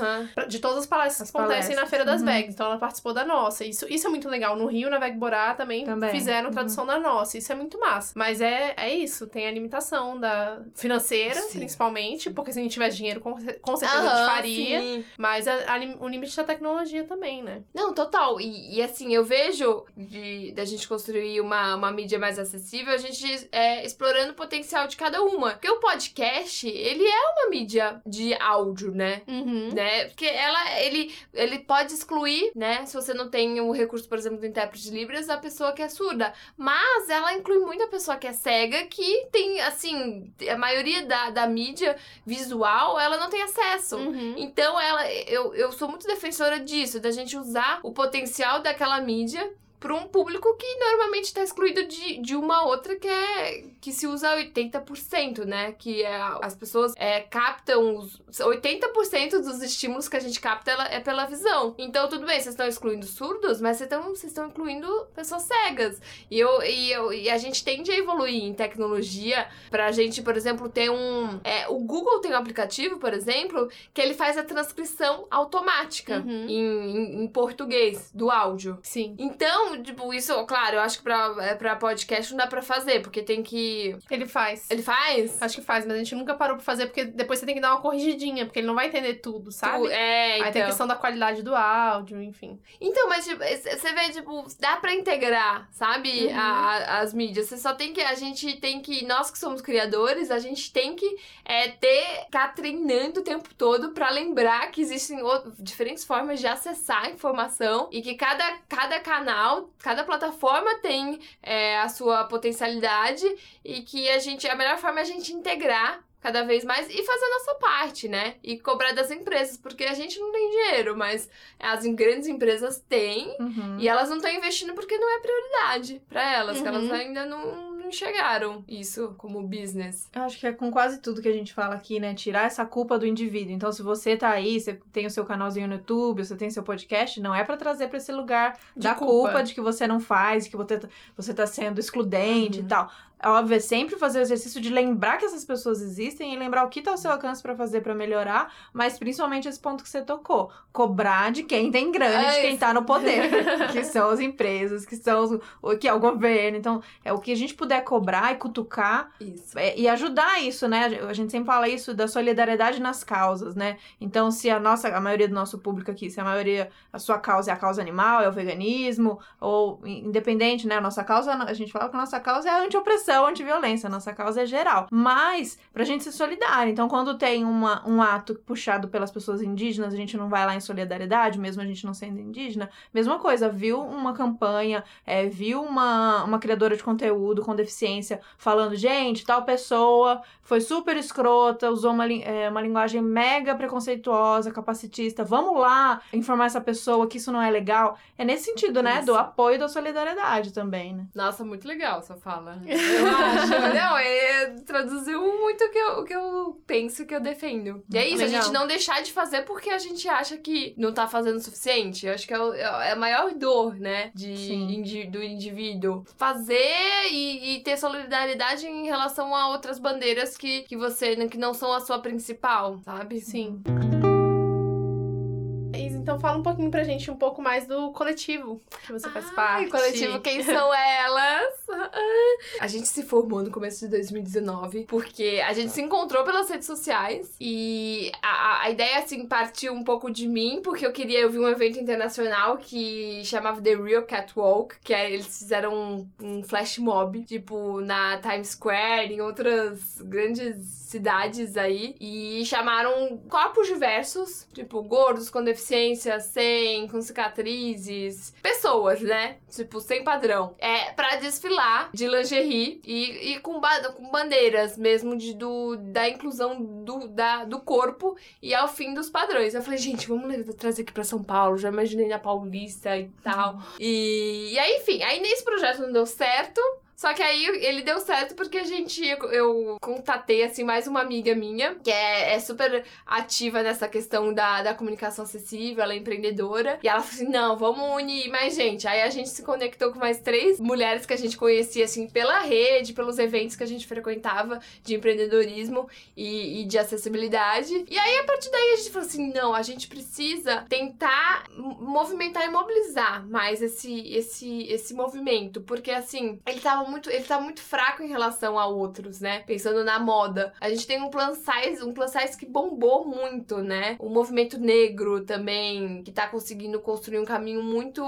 aham. pra- de todas as palestras As que acontecem na palestras, Feira das uhum. Então ela participou da nossa. Isso, isso é muito legal. No Rio, na Veg Borá, também, Também, fizeram uhum. tradução da nossa. Isso é muito massa. Mas é, é isso, tem a limitação da financeira, Sim. principalmente, porque se a gente tivesse dinheiro, com, com certeza a gente faria. sim. Mas a- a o limite da tecnologia também, né? Não, total. E, e, assim, eu vejo de da gente construir uma, uma mídia mais acessível, a gente é, explorando o potencial de cada uma. Porque o podcast, ele é uma mídia de áudio, né? Uhum. Né? Porque ela, ele, ele pode excluir, né? Se você não tem o recurso, por exemplo, do intérprete de Libras, a pessoa que é surda. Mas ela inclui muito a pessoa que é cega, que tem, assim, a maioria da, da mídia visual, ela não tem acesso. Uhum. Então, ela, eu, eu sou muito defensora disso, da gente usar o potencial daquela mídia para um público que normalmente está excluído de, de uma outra que é que se usa 80%, né? Que é, as pessoas é, captam os 80% dos estímulos que a gente capta é pela visão. Então, tudo bem, vocês estão excluindo surdos, mas vocês estão, vocês estão incluindo pessoas cegas. E, eu, e, eu, e a gente tende a evoluir em tecnologia pra gente, por exemplo, ter um. é, o Google tem um aplicativo, por exemplo, que ele faz a transcrição automática Uhum. em, em, em português do áudio. Sim. Então, não, tipo, isso, claro, eu acho que pra, é, pra podcast não dá pra fazer, porque tem que. Ele faz. Ele faz? Acho que faz, mas a gente nunca parou pra fazer, porque depois você tem que dar uma corrigidinha, porque ele não vai entender tudo, sabe? Tu- é, então. Aí tem a questão da qualidade do áudio, enfim. Então, mas tipo, você vê, tipo, dá pra integrar, sabe? Uhum. A- as mídias. Você só tem que. A gente tem que. Nós que somos criadores, a gente tem que é, ter. tá treinando o tempo todo pra lembrar que existem o- diferentes formas de acessar a informação e que cada, cada canal, cada plataforma tem é, a sua potencialidade e que a gente. A melhor forma é a gente integrar. Cada vez mais e fazer a nossa parte, né? E cobrar das empresas, porque a gente não tem dinheiro, mas as grandes empresas têm Uhum. e elas não estão investindo porque não é prioridade pra elas, que elas Uhum. ainda não enxergaram isso como business. Eu acho que é com quase tudo que a gente fala aqui, né? Tirar essa culpa do indivíduo. Então, se você tá aí, você tem o seu canalzinho no YouTube, você tem seu podcast, não é pra trazer pra esse lugar De da culpa. culpa. de que você não faz, que você tá, você tá sendo excludente Uhum. e tal. É óbvio, é sempre fazer o exercício de lembrar que essas pessoas existem e lembrar o que tá ao seu alcance pra fazer pra melhorar, mas principalmente esse ponto que você tocou. Cobrar de quem tem grana, É de quem isso. tá no poder, (laughs) que são as empresas, que são os, o que é o governo. Então, é o que a gente puder cobrar e cutucar Isso. é, e ajudar isso, né? A gente sempre fala isso da solidariedade nas causas, né? Então, se a nossa, a maioria do nosso público aqui, se a maioria, a sua causa é a causa animal, é o veganismo, ou in- independente, né? A nossa causa, a gente fala que a nossa causa é a anti-opressão, anti-violência, a nossa causa é geral. Mas, pra gente ser solidário. Então, quando tem uma, um ato puxado pelas pessoas indígenas, a gente não vai lá em solidariedade, mesmo a gente não sendo indígena. Mesma coisa, viu uma campanha, é, viu uma, uma criadora de conteúdo com deficiência falando, gente, tal pessoa foi super escrota, usou uma, é, uma linguagem mega preconceituosa, capacitista, vamos lá informar essa pessoa que isso não é legal. É nesse sentido, né? Isso. Do apoio e da solidariedade também, né? Nossa, muito legal sua fala. (laughs) Eu (laughs) acho. não, é, traduziu muito o que, eu, o que eu penso que eu defendo. E é isso, a Legal. gente não deixar de fazer porque a gente acha que não tá fazendo o suficiente. Eu acho que é, o- é a maior dor, né? De, Sim. indi- do indivíduo. Fazer e, e ter solidariedade em relação a outras bandeiras que, que você que não são a sua principal, sabe? Sim. Isa, Então fala um pouquinho pra gente um pouco mais do coletivo que você faz Ai, parte. coletivo, quem são elas? A gente se formou no começo de 2019 porque a gente se encontrou pelas redes sociais e a, a- a ideia, assim, partiu um pouco de mim porque eu queria, eu vi um evento internacional que chamava The Real Catwalk, que é, eles fizeram um, um flash mob, tipo, na Times Square, em outras grandes cidades aí, e chamaram corpos diversos, tipo, gordos, com deficiência, sem, com cicatrizes, pessoas, né? Tipo, sem padrão. É pra desfilar de lingerie e, e com, ba- com bandeiras mesmo de, do, da inclusão do, da, do corpo e ao fim dos padrões. Eu falei, gente, vamos trazer aqui pra São Paulo, já imaginei na Paulista e tal. E, e aí, enfim, aí nesse projeto não deu certo. Só que aí ele deu certo porque a gente, eu, contatei, assim, mais uma amiga minha, que é, é super ativa nessa questão da, da comunicação acessível, ela é empreendedora. E ela falou assim: não, vamos unir mais gente. Aí a gente se conectou com mais três mulheres que a gente conhecia, assim, pela rede, pelos eventos que a gente frequentava de empreendedorismo e, e de acessibilidade. E aí, a partir daí, a gente falou assim: não, a gente precisa tentar movimentar e mobilizar mais esse, esse, esse movimento. Porque, assim, ele tava muito, ele tá muito fraco em relação a outros, né? Pensando na moda. A gente tem um plus size, um plus size que bombou muito, né? O movimento negro também, que tá conseguindo construir um caminho muito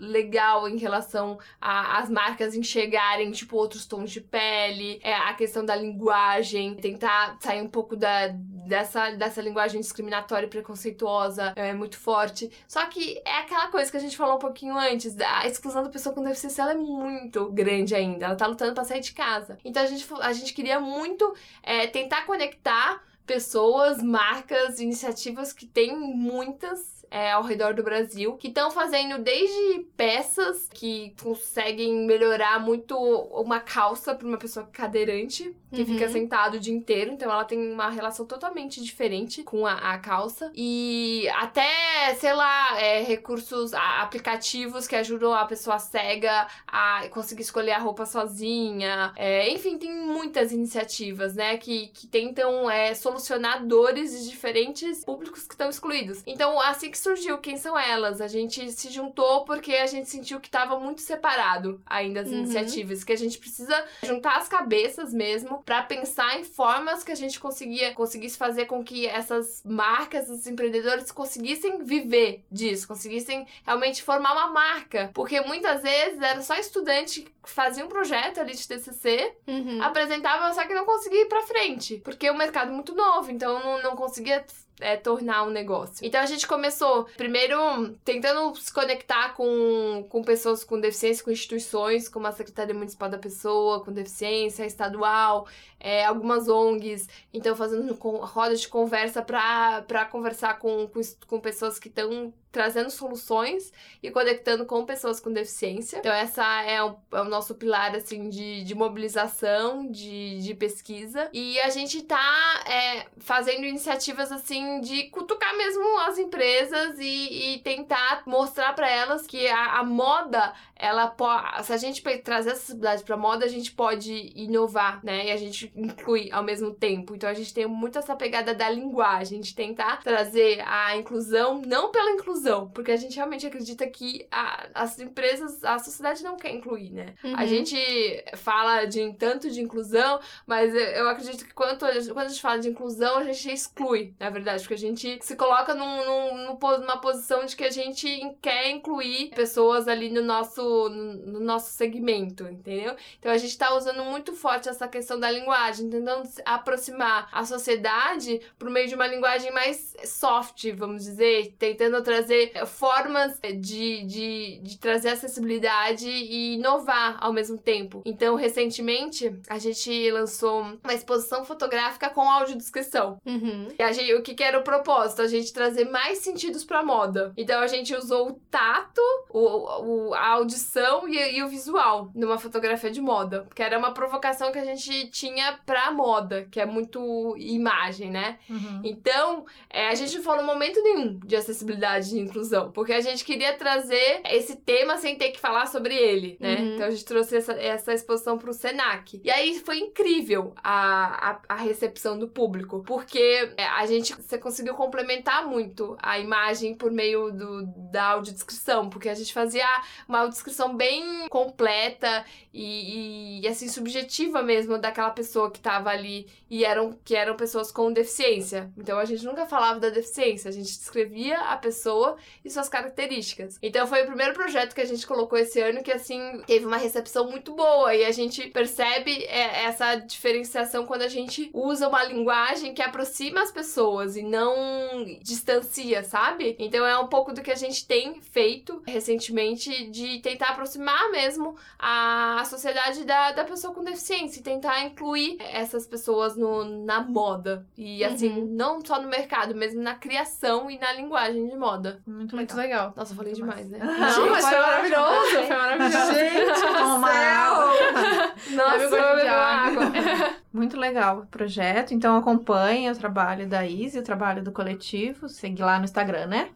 legal em relação às marcas enxergarem, tipo, outros tons de pele, é, a questão da linguagem, tentar sair um pouco da, dessa, dessa linguagem discriminatória e preconceituosa é muito forte. Só que é aquela coisa que a gente falou um pouquinho antes, a exclusão da pessoa com deficiência ela é muito grande ainda, ela tá lutando pra sair de casa. Então a gente, a gente queria muito é, tentar conectar pessoas, marcas, iniciativas que tem muitas é, ao redor do Brasil, que estão fazendo desde peças que conseguem melhorar muito uma calça para uma pessoa cadeirante, que Uhum. fica sentado o dia inteiro, então ela tem uma relação totalmente diferente com a, a calça. E até, sei lá, é, recursos, a- aplicativos que ajudam a pessoa cega a conseguir escolher a roupa sozinha. É, enfim, tem muitas iniciativas, né, que, que tentam é, solucionar dores de diferentes públicos que estão excluídos. Então, assim que surgiu Quem São Elas. A gente se juntou porque a gente sentiu que estava muito separado ainda as uhum. iniciativas, que a gente precisa juntar as cabeças mesmo para pensar em formas que a gente conseguia conseguisse fazer com que essas marcas, esses empreendedores conseguissem viver disso, conseguissem realmente formar uma marca, porque muitas vezes era só estudante que fazia um projeto ali de TCC, uhum. apresentava, só que não conseguia ir para frente, porque o mercado é muito novo, então não, não conseguia é, tornar um negócio. Então a gente começou, primeiro, tentando se conectar com, com pessoas com deficiência, com instituições, como a Secretaria Municipal da Pessoa, com deficiência, estadual, é, algumas ONGs. Então, fazendo rodas de conversa para conversar com, com, com pessoas que estão trazendo soluções e conectando com pessoas com deficiência. Então, essa é o, é o nosso pilar, assim, de, de mobilização, de, de pesquisa. E a gente tá é, fazendo iniciativas, assim, de cutucar mesmo as empresas e, e tentar mostrar para elas que a, a, moda, ela pode... Se a gente trazer acessibilidade pra moda, a gente pode inovar, né? E a gente inclui ao mesmo tempo. Então, a gente tem muito essa pegada da linguagem, de tentar trazer a inclusão, não pela inclusão, porque a gente realmente acredita que a, as empresas, a sociedade não quer incluir, né? Uhum. A gente fala de tanto de inclusão, mas eu acredito que quando, quando a gente fala de inclusão, a gente exclui, na verdade, porque a gente se coloca num, num, numa posição de que a gente quer incluir pessoas ali no nosso, no, no nosso segmento, entendeu? Então a gente tá usando muito forte essa questão da linguagem, tentando aproximar a sociedade por meio de uma linguagem mais soft, vamos dizer, tentando trazer trazer formas de, de, de trazer acessibilidade e inovar ao mesmo tempo. Então, recentemente, a gente lançou uma exposição fotográfica com audiodescrição. Uhum. E a gente, o que, que era o propósito? A gente trazer mais sentidos pra moda. Então, a gente usou o tato, o, o, a audição e, e o visual numa fotografia de moda. Que era uma provocação que a gente tinha pra moda, que é muito imagem, né? Uhum. Então, é, a gente não falou momento nenhum de acessibilidade de inclusão, porque a gente queria trazer esse tema sem ter que falar sobre ele, né? Uhum. Então a gente trouxe essa, essa exposição pro Senac. E aí foi incrível a, a, a recepção do público, porque é, a gente você conseguiu complementar muito a imagem por meio do, da audiodescrição, porque a gente fazia uma audiodescrição bem completa e, e, assim subjetiva mesmo daquela pessoa que tava ali e eram que eram pessoas com deficiência. Então a gente nunca falava da deficiência, a gente descrevia a pessoa e suas características. Então foi o primeiro projeto que a gente colocou esse ano que assim teve uma recepção muito boa e a gente percebe é, essa diferenciação quando a gente usa uma linguagem que aproxima as pessoas e não distancia, sabe? Então é um pouco do que a gente tem feito recentemente de tentar aproximar mesmo a, sociedade da, da pessoa com deficiência e tentar incluir essas pessoas na moda. E assim, uhum. não só no mercado, mesmo na criação e na linguagem de moda. Muito, Muito legal. Nossa, eu falei Muito demais, né? Não, gente, mas foi maravilhoso. Foi maravilhoso. Gente, toma água. Nossa, eu água. Muito legal o projeto. Então acompanhe o trabalho da Izzy, o trabalho do coletivo. Segue lá no Instagram, né?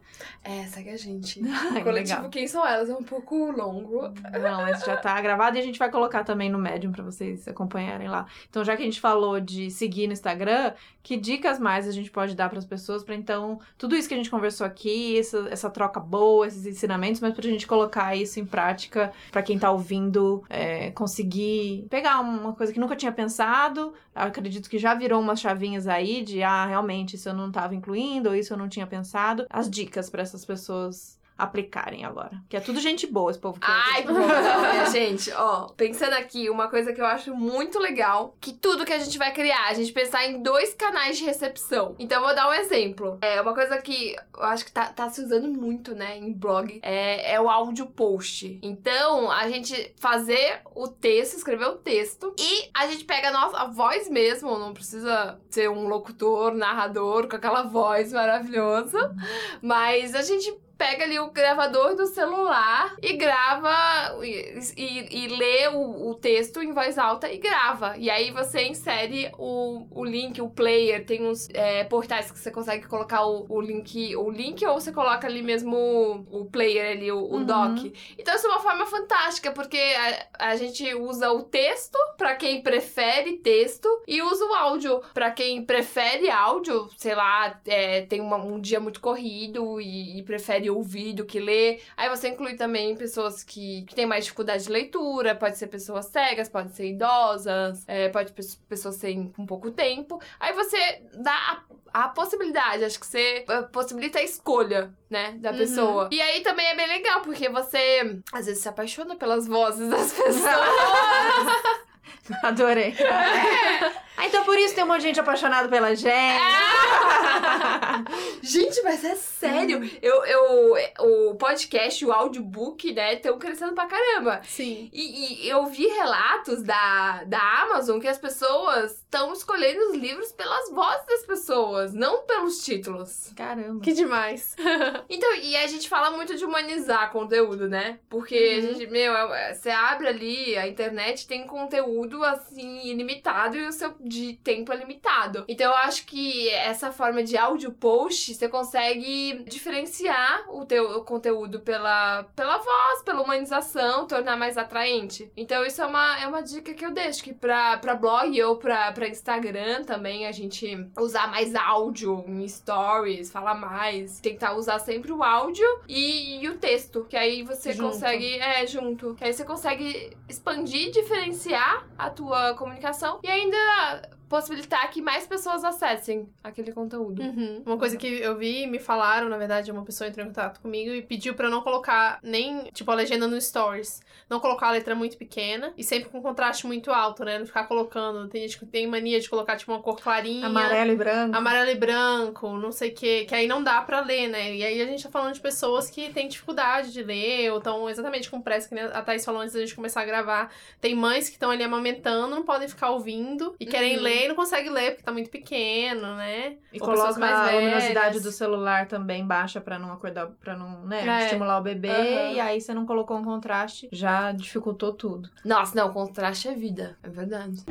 É, segue a gente. (laughs) o coletivo legal. Quem São Elas é um pouco longo. Não, mas já tá gravado e a gente vai colocar também no Medium para vocês acompanharem lá. Então, já que a gente falou de seguir no Instagram, que dicas mais a gente pode dar para as pessoas para então tudo isso que a gente conversou aqui, essa, essa troca boa, esses ensinamentos, mas pra gente colocar isso em prática para quem tá ouvindo é, conseguir pegar uma coisa que nunca tinha pensado. Acredito que já virou umas chavinhas aí de ah, realmente isso eu não estava incluindo, ou isso eu não tinha pensado. As dicas para essas pessoas aplicarem agora. Que é tudo gente boa, esse povo que Ai, que (laughs) bom, gente. Ó, pensando aqui, uma coisa que eu acho muito legal, que tudo que a gente vai criar, a gente pensar em dois canais de recepção. Então, eu vou dar um exemplo. É uma coisa que eu acho que tá, tá se usando muito, né, em blog, é, é o áudio post. Então, a gente fazer o texto, escrever o texto, e a gente pega a nossa a voz mesmo, não precisa ser um locutor, narrador, com aquela voz maravilhosa, mas a gente pega ali o gravador do celular e grava e, e, e lê o, o, texto em voz alta e grava. E aí você insere o, o link, o player. Tem uns é, portais que você consegue colocar o, o link, o link ou você coloca ali mesmo o, o player ali, o, uhum. doc. Então isso é uma forma fantástica, porque a, a gente usa o texto para quem prefere texto e usa o áudio para quem prefere áudio, sei lá, é, tem uma, um dia muito corrido e, e, prefere ouvir do que ler. Aí você inclui também pessoas que, que têm mais dificuldade de leitura, pode ser pessoas cegas, pode ser idosas, é, pode pessoas sem com pouco tempo. Aí você dá a, a possibilidade, acho que você eh, possibilita a escolha, né, da uhum. pessoa. E aí também é bem legal, porque você às vezes se apaixona pelas vozes das (laughs) pessoas. (laughs) Adorei. É. Ah, então por isso tem um monte de gente apaixonada pela gente. É. (laughs) gente, mas é sério. Hum. Eu, eu, o podcast, o audiobook, né, estão crescendo pra caramba. Sim. E, e, eu vi relatos da, da Amazon que as pessoas estão escolhendo os livros pelas vozes das pessoas, não pelos títulos. Caramba. Que demais. (laughs) então, e a gente fala muito de humanizar conteúdo, né? Porque uhum. a gente, meu, é, você abre ali, a internet tem conteúdo assim, ilimitado e o seu de tempo é limitado. Então eu acho que essa forma de áudio post, você consegue diferenciar o teu conteúdo pela, pela voz, pela humanização, tornar mais atraente. Então isso é uma, é uma dica que eu deixo, que pra, pra blog ou pra, pra Instagram também a gente usar mais áudio em stories, falar mais, tentar usar sempre o áudio e, e o texto, que aí você junto. consegue, é, junto, que aí você consegue expandir, diferenciar a tua comunicação e ainda possibilitar que mais pessoas acessem aquele conteúdo. Uhum. Uma coisa que eu vi, me falaram, na verdade, uma pessoa entrou em contato comigo e pediu para não colocar nem, tipo, a legenda no stories. Não colocar a letra muito pequena e sempre com contraste muito alto, né? Não ficar colocando. Tem gente que tem mania de colocar, tipo, uma cor clarinha. Amarelo e branco. Amarelo e branco, não sei o quê. Que aí não dá para ler, né? E aí a gente tá falando de pessoas que têm dificuldade de ler ou estão exatamente com pressa, que a Thaís falou antes da gente começar a gravar. Tem mães que estão ali amamentando, não podem ficar ouvindo e querem uhum. ler e não consegue ler porque tá muito pequeno, né? E Ou coloca mais a luminosidade do celular também baixa para não acordar, para não, né, é. estimular o bebê. Uhum. E aí você não colocou um contraste, já dificultou tudo. Nossa, não, contraste é vida, é verdade.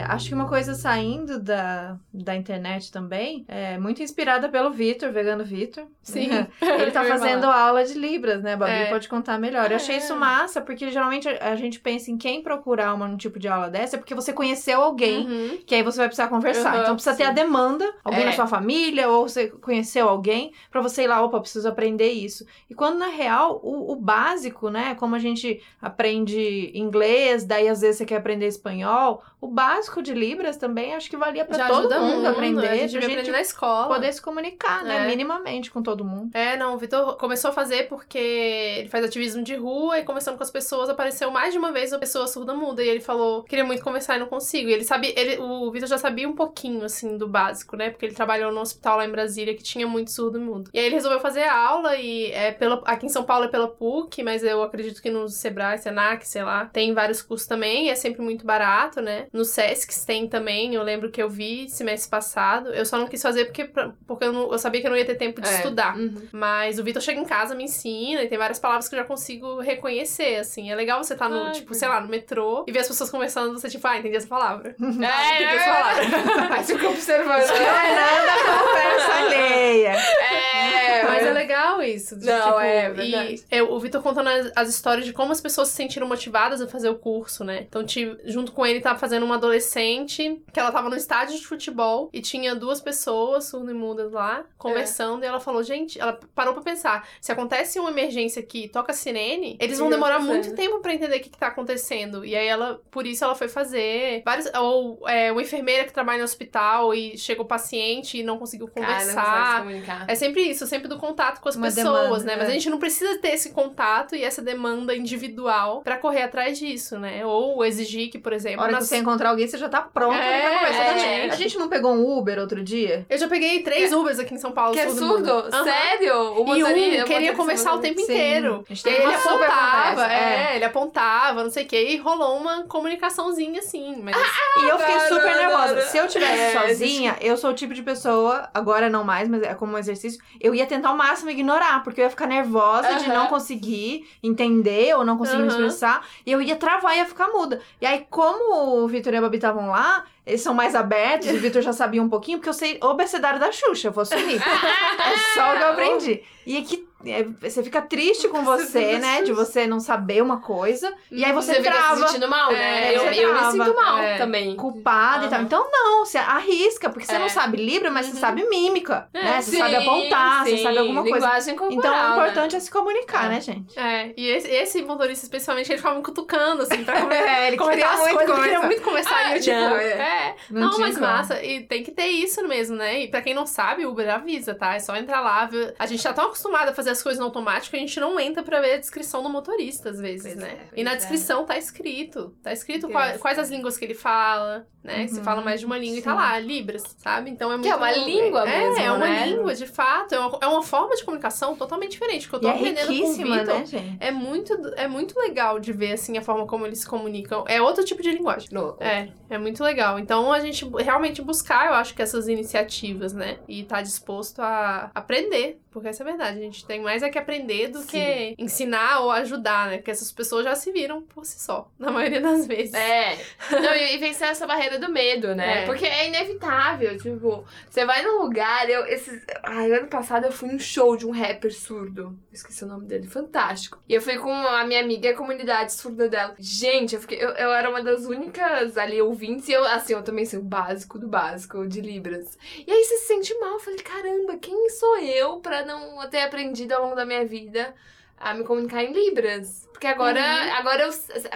É, acho que uma coisa saindo da, da internet também, é muito inspirada pelo Vitor, vegano Vitor. Sim. (laughs) Ele tá fazendo aula de Libras, né? Babi é. pode contar melhor. Eu achei isso é. massa, porque geralmente a gente pensa em quem procurar um tipo de aula dessa, é porque você conheceu alguém, uhum. que aí você vai precisar conversar. Uhum, então precisa sim. ter a demanda, alguém na é. sua família, ou você conheceu alguém, para você ir lá, opa, preciso aprender isso. E quando na real, o, o básico, né? Como a gente aprende inglês, daí às vezes você quer aprender espanhol, o básico de Libras também acho que valia para todo mundo, mundo aprender. A gente, a gente aprender na escola. Poder se comunicar, né? É. Minimamente com todo mundo. É, não, o Vitor começou a fazer porque ele faz ativismo de rua e conversando com as pessoas, apareceu mais de uma vez uma pessoa surda muda. E ele falou, queria muito conversar e não consigo. E ele sabia, ele, o Vitor já sabia um pouquinho, assim, do básico, né? Porque ele trabalhou no hospital lá em Brasília que tinha muito surdo mudo. E aí ele resolveu fazer a aula e é pela, aqui em São Paulo é pela PUC, mas eu acredito que no Sebrae, Senac, sei lá, tem vários cursos também. E é sempre muito barato, né? No Sesc tem também, eu lembro que eu vi semestre passado. Eu só não quis fazer porque, porque eu, não, eu sabia que eu não ia ter tempo de é. estudar. Uhum. Mas o Vitor chega em casa, me ensina, e tem várias palavras que eu já consigo reconhecer, assim. É legal você estar tá no, Ai, tipo, sei lá, no metrô e ver as pessoas conversando, você, tipo, ah, entendi essa palavra. (laughs) É, ah, entendi essa palavra. Aí fica observando. (laughs) Fernanda conversa alheia. É, mas é legal isso. De, não, tipo, é verdade. E eu, o Vitor contando as, as, histórias de como as pessoas se sentiram motivadas a fazer o curso, né? Então, te, junto com ele, tava fazendo uma adolescente que ela tava no estádio de futebol e tinha duas pessoas surdo e mudas lá conversando é. e ela falou, gente, ela parou pra pensar, se acontece uma emergência aqui, toca sirene, eles vão demorar muito tempo para entender o que, que tá acontecendo. E aí ela, por isso ela foi fazer vários, ou é, uma enfermeira que trabalha no hospital e chega o paciente e não conseguiu conversar. É sempre isso, sempre do contato com as uma pessoas, demanda, né? É. Mas a gente não precisa ter esse contato e essa demanda individual para correr atrás disso, né? Ou exigir que, por exemplo, a hora nas... que você encontrar alguém, você já tá pronto É, pra conversar. é. também. A gente não pegou um Uber outro dia? Eu já peguei três Ubers aqui em São Paulo. Que é surdo. Aham. Sério? O E motorista- um queria conversar o tempo Sim. inteiro. A gente E ele apontava, é. é. ele apontava, não sei o que, e rolou uma comunicaçãozinha assim. Mas E eu fiquei super nervosa. Se eu tivesse É, sozinha, eu sou o tipo de pessoa, agora não mais, mas é como um exercício, eu ia tentar ao máximo ignorar, porque eu ia ficar nervosa de não conseguir entender ou não conseguir me expressar, e eu ia travar e ia ficar muda. E aí, como o Vitor e a Babi estavam lá, eles são mais abertos, o Vitor já sabia um pouquinho, porque eu sei o abecedário da Xuxa, eu vou assumir. (laughs) é só o que eu aprendi. E é que é, você fica triste com você, né, de você não saber uma coisa, e aí você, Você fica se trava sentindo mal, né? É, eu, você eu me trava. sinto mal É. também. culpada e tal. Então, não, você arrisca, porque você É. não sabe Libra, mas você Uhum. sabe mímica, É, né? Você Sim, sabe apontar, você sim. sabe alguma coisa. Linguagem corporal, Então, o né? importante é se comunicar, É. né, gente? é, e esse, esse motorista, especialmente, ele ficava me cutucando, assim, pra (laughs) conversar. É, ele queria as muito coisas, ele queria muito conversar. e eu, tipo, não, é. é. Não Não, mas como. massa. E tem que ter isso mesmo, né? E pra quem não sabe, o Uber avisa, tá? É só entrar lá. A gente tá tão acostumado a fazer as coisas no automático a gente não entra pra ver a descrição do motorista, às vezes, Pois né? é, e na é. descrição tá escrito. Tá escrito qual- quais as línguas que ele fala, né? Se Uhum, fala mais de uma língua e tá sim. lá, Libras, sabe? Então é muito. Que é uma língua é, mesmo, É uma né? língua, de fato. É uma, é uma forma de comunicação totalmente diferente. Que eu tô E é aprendendo com o Vitor. né, gente? É muito, é muito legal de ver, assim, a forma como eles se comunicam. É outro tipo de linguagem. É, é muito legal. Então a gente realmente buscar, eu acho que essas iniciativas, né? E tá disposto a aprender. Porque essa é a verdade. A gente tem mais é que aprender do Sim. que ensinar ou ajudar, né? Porque essas pessoas já se viram por si só, (laughs) na maioria das vezes. É. Não, e, vencer essa barreira do medo, né? É. Porque é inevitável. Tipo, você vai num lugar. Eu, esses, ai, ano passado eu fui num show de um rapper surdo. Esqueci o nome dele. Fantástico. E eu fui com a minha amiga e a comunidade surda dela. Gente, eu, fiquei, eu, eu era uma das únicas ali ouvintes. E eu, assim, eu também sei o básico do básico de Libras. E aí você se sente mal. Eu falei, caramba, quem sou eu pra não ter aprendido ao longo da minha vida a me comunicar em Libras? Porque agora, Uhum. agora eu,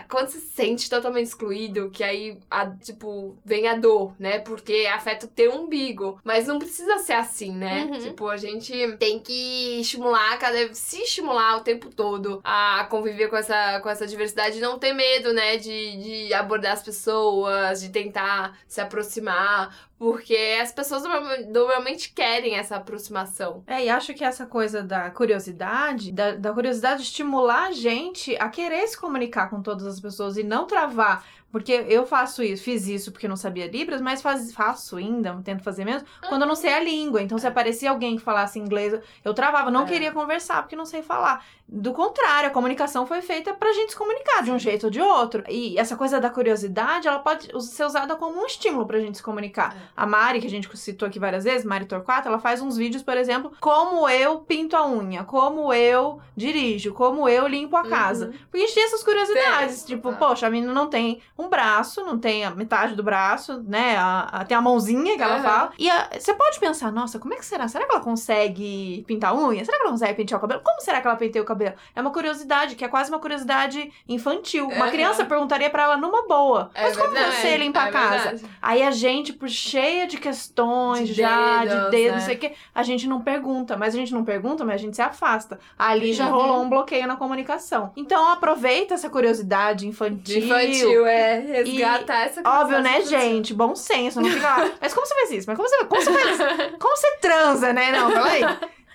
quando você se sente totalmente excluído, que aí, a, tipo, vem a dor, né? Porque afeta o teu umbigo. Mas não precisa ser assim, né? Uhum. Tipo, a gente tem que estimular, cada se estimular o tempo todo a conviver com essa, com essa diversidade e não ter medo, né? De, de abordar as pessoas, de tentar se aproximar. Porque as pessoas norma- normalmente querem essa aproximação. É, e acho que essa coisa da curiosidade, da, da curiosidade estimular a gente a querer se comunicar com todas as pessoas e não travar. Porque eu faço isso, fiz isso porque não sabia Libras, mas faz, faço ainda, tento fazer mesmo, quando eu não sei a língua. Então, se aparecia alguém que falasse inglês, eu travava, não É. queria conversar porque não sei falar. Do contrário, a comunicação foi feita pra gente se comunicar de um jeito ou de outro. E essa coisa da curiosidade, ela pode ser usada como um estímulo pra gente se comunicar. É. A Mari, que a gente citou aqui várias vezes, Mari Torquato, ela faz uns vídeos, por exemplo, como eu pinto a unha, como eu dirijo, como eu limpo a casa. Uhum. Porque a gente tem essas curiosidades. Tem, tipo, tá. poxa, a menina não tem um braço, não tem a metade do braço, né? A, a- tem a mãozinha que ela Aham. fala. E a- você pode pensar, nossa, como é que será? Será que ela consegue pintar a unha? Será que ela consegue pentear o cabelo? Como será que ela penteia o cabelo? É uma curiosidade, que é quase uma curiosidade infantil. Uma Aham. criança perguntaria pra ela numa boa. É Mas como verdade, você limpa a é casa? verdade. Aí a gente, por cheia de questões De já, dedos, de dedos, né? não sei o quê, a gente não pergunta. Mas a gente não pergunta, mas a gente se afasta. Ali já Uhum. rolou um bloqueio na comunicação. Então aproveita essa curiosidade De infantil. infantil, é. Resgatar essa Óbvio, né, gente? Bom senso, não fica lá. (laughs) Mas como você faz isso? Mas como você, como você faz isso? (laughs) Como você transa, né? Não, fala aí.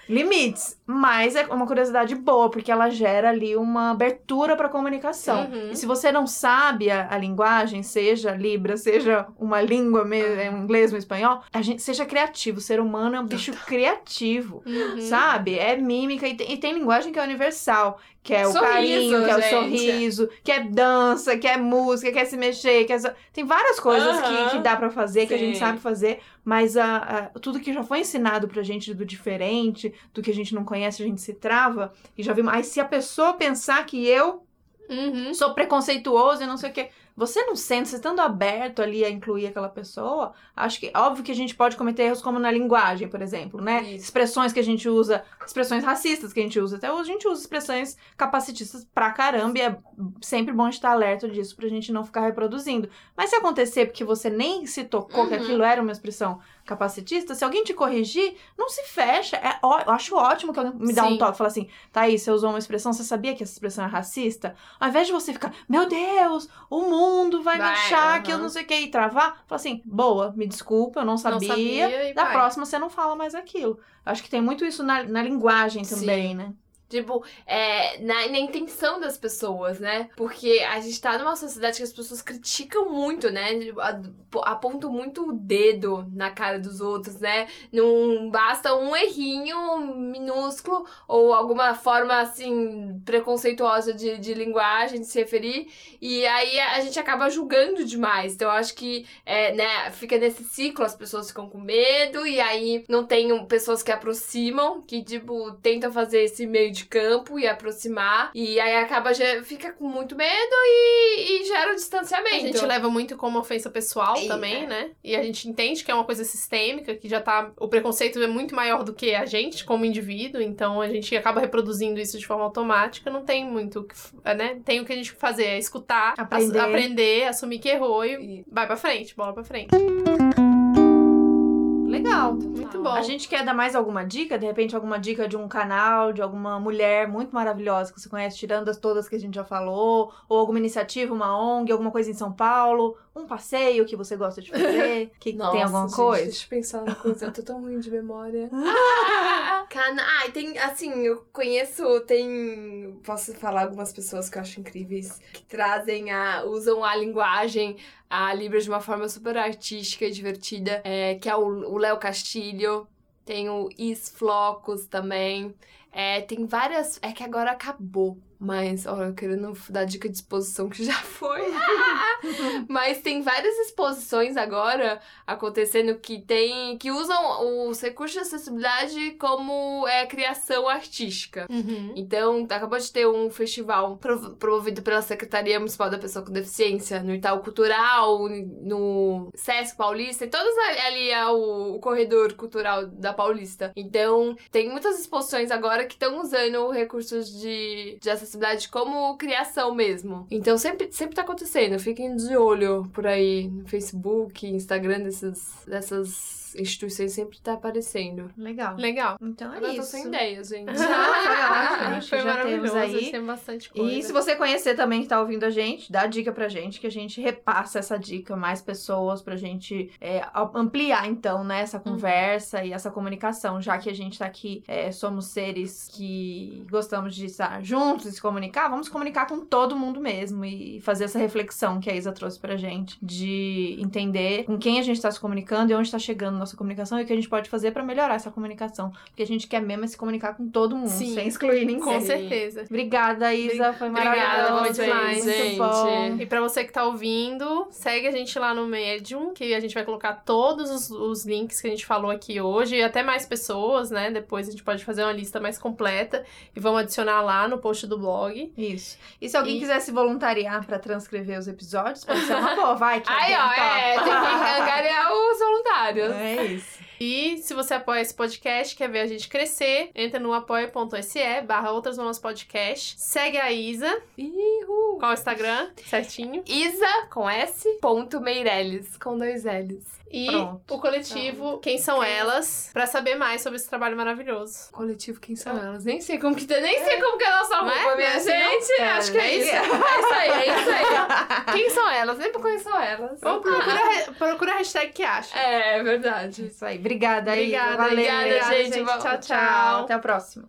Limites. Mas é uma curiosidade boa, porque ela gera ali uma abertura pra comunicação. Uhum. E se você não sabe a, a linguagem, seja Libra, seja uma língua, me- é um inglês, um espanhol, a gente seja criativo. O ser humano é um bicho criativo, Uhum. sabe? É mímica e tem, e tem linguagem que é universal. Que é o Sorriso, carinho, que é o gente. sorriso, que é dança, que é música, que é se mexer, que é... Tem várias coisas que, Aham. que dá pra fazer, que a gente Sim. sabe fazer, mas a, a- tudo que já foi ensinado pra gente do diferente, do que a gente não conhece, a gente se trava. E já vimos. Aí se a pessoa pensar que eu Uhum. sou preconceituoso e não sei o quê. Você não sente, você estando aberto ali a incluir aquela pessoa, acho que óbvio que a gente pode cometer erros como na linguagem, por exemplo, né? Isso. Expressões que a gente usa, expressões racistas que a gente usa, até hoje a gente usa expressões capacitistas pra caramba e é sempre bom estar alerta disso pra gente não ficar reproduzindo. Mas se acontecer porque você nem se tocou que Uhum. aquilo era uma expressão capacitista, se alguém te corrigir, não se fecha. É, ó- eu acho ótimo que alguém me dá um Sim. toque e fala assim, aí, você usou uma expressão, você sabia que essa expressão é racista? ao invés de você ficar, meu Deus, o mundo vai, Vai, me achar aham. que eu não sei o que e travar, fala assim, boa, me desculpa, eu não sabia. sabia e da vai. próxima você não fala mais aquilo. Acho que tem muito isso na, na linguagem também, Sim. né? Tipo, é, na, na intenção das pessoas, né? Porque a gente tá numa sociedade que as pessoas criticam muito, né? Tipo, Apontam muito o dedo na cara dos outros, né? Não basta um errinho minúsculo ou alguma forma, assim, preconceituosa de, de linguagem, de se referir. E aí a gente acaba julgando demais. Então, eu acho que, é, né, fica nesse ciclo, as pessoas ficam com medo, e aí não tem pessoas que aproximam, que, tipo, tentam fazer esse meio de campo e aproximar. E aí acaba, fica com muito medo e, e gera um distanciamento. A gente leva muito como ofensa pessoal também, é. né? E a gente entende que é uma coisa sistêmica, que já tá. O preconceito é muito maior do que a gente como indivíduo, então a gente acaba reproduzindo isso de forma automática, não tem muito o que. é, né? Tem o que a gente fazer, é escutar, Aprender. ass- aprender assumir que errou e E- vai pra frente, bola pra frente. Legal. Muito bom. A gente quer dar mais alguma dica? De repente, alguma dica de um canal, de alguma mulher muito maravilhosa que você conhece, tirando as todas que a gente já falou? Ou alguma iniciativa, uma ONG, alguma coisa em São Paulo? Um passeio que você gosta de fazer? (laughs) Que Nossa, tem alguma gente, coisa? Deixa eu pensar uma coisa. Eu tô tão ruim de memória. (laughs) Cana... Ah, tem, assim, eu conheço, tem... Posso falar algumas pessoas que eu acho incríveis, que trazem a... usam a linguagem, a Libra de uma forma super artística e divertida, é, que é o o Léo Castilho, tem o Is Flocos também, é, tem várias... É que agora acabou. Mas, ó, eu querendo dar dica de exposição que já foi. (laughs) Mas tem várias exposições agora acontecendo que tem que usam os recursos de acessibilidade como é, criação artística. Uhum. Então, acabou de ter um festival promovido pela Secretaria Municipal da Pessoa com Deficiência, no Itaú Cultural, no Sesc Paulista, e todos ali, ali é o, o corredor cultural da Paulista. Então, tem muitas exposições agora que estão usando recursos de, de acessibilidade como criação mesmo. Então, sempre, sempre tá acontecendo. Fiquem de olho por aí no Facebook, Instagram desses, dessas instituições sempre tá aparecendo. Legal. Legal. Então é Agora eu tô isso. sem ideia, gente. (laughs) (laughs) Acho que Foi já maravilhoso, temos aí. tem bastante coisa. E se você conhecer também que tá ouvindo a gente, dá dica pra gente, que a gente repassa essa dica mais pessoas pra gente é, ampliar, então, né, essa conversa e essa comunicação, já que a gente tá aqui, é, somos seres que gostamos de estar juntos se comunicar, vamos comunicar com todo mundo mesmo e fazer essa reflexão que a Isa trouxe pra gente, de entender com quem a gente tá se comunicando e onde tá chegando nossa comunicação e o que a gente pode fazer pra melhorar essa comunicação, porque a gente quer mesmo é se comunicar com todo mundo, Sim, sem excluir ninguém. Com certeza. Obrigada, Isa. Foi Obrigada maravilhoso. muito gente. bom. E pra você que tá ouvindo, segue a gente lá no Medium, que a gente vai colocar todos os, os links que a gente falou aqui hoje, e até mais pessoas, né? Depois a gente pode fazer uma lista mais completa e vamos adicionar lá no post do blog. Isso. E se alguém E- quiser se voluntariar pra transcrever os episódios, pode ser uma (laughs) boa. Vai, que Aí, ó, é, tem que topa. angariar os voluntários. É isso. E se você apoia esse podcast, quer ver a gente crescer, entra no apoia.se barra Outras Mamas Podcast. Segue a Isa. Ihu. Qual o Instagram? Certinho. Isa com S. Ponto Meirelles com dois L's. E Pronto. o coletivo Quem São Elas, pra saber mais sobre esse trabalho maravilhoso. Coletivo, quem são elas? Nem sei como que tá, nem sei como que é a nossa é? roupa, minha é não? gente. Acho que é, É isso. (laughs) É isso aí, é isso aí. (laughs) quem são elas? Nem pra conhecer elas. Ou procura, procura a hashtag que acha. É, verdade. Isso aí. Obrigada, Isa. Obrigada, Valeu. obrigada, gente. Tchau, Tchau, tchau. Até a próxima.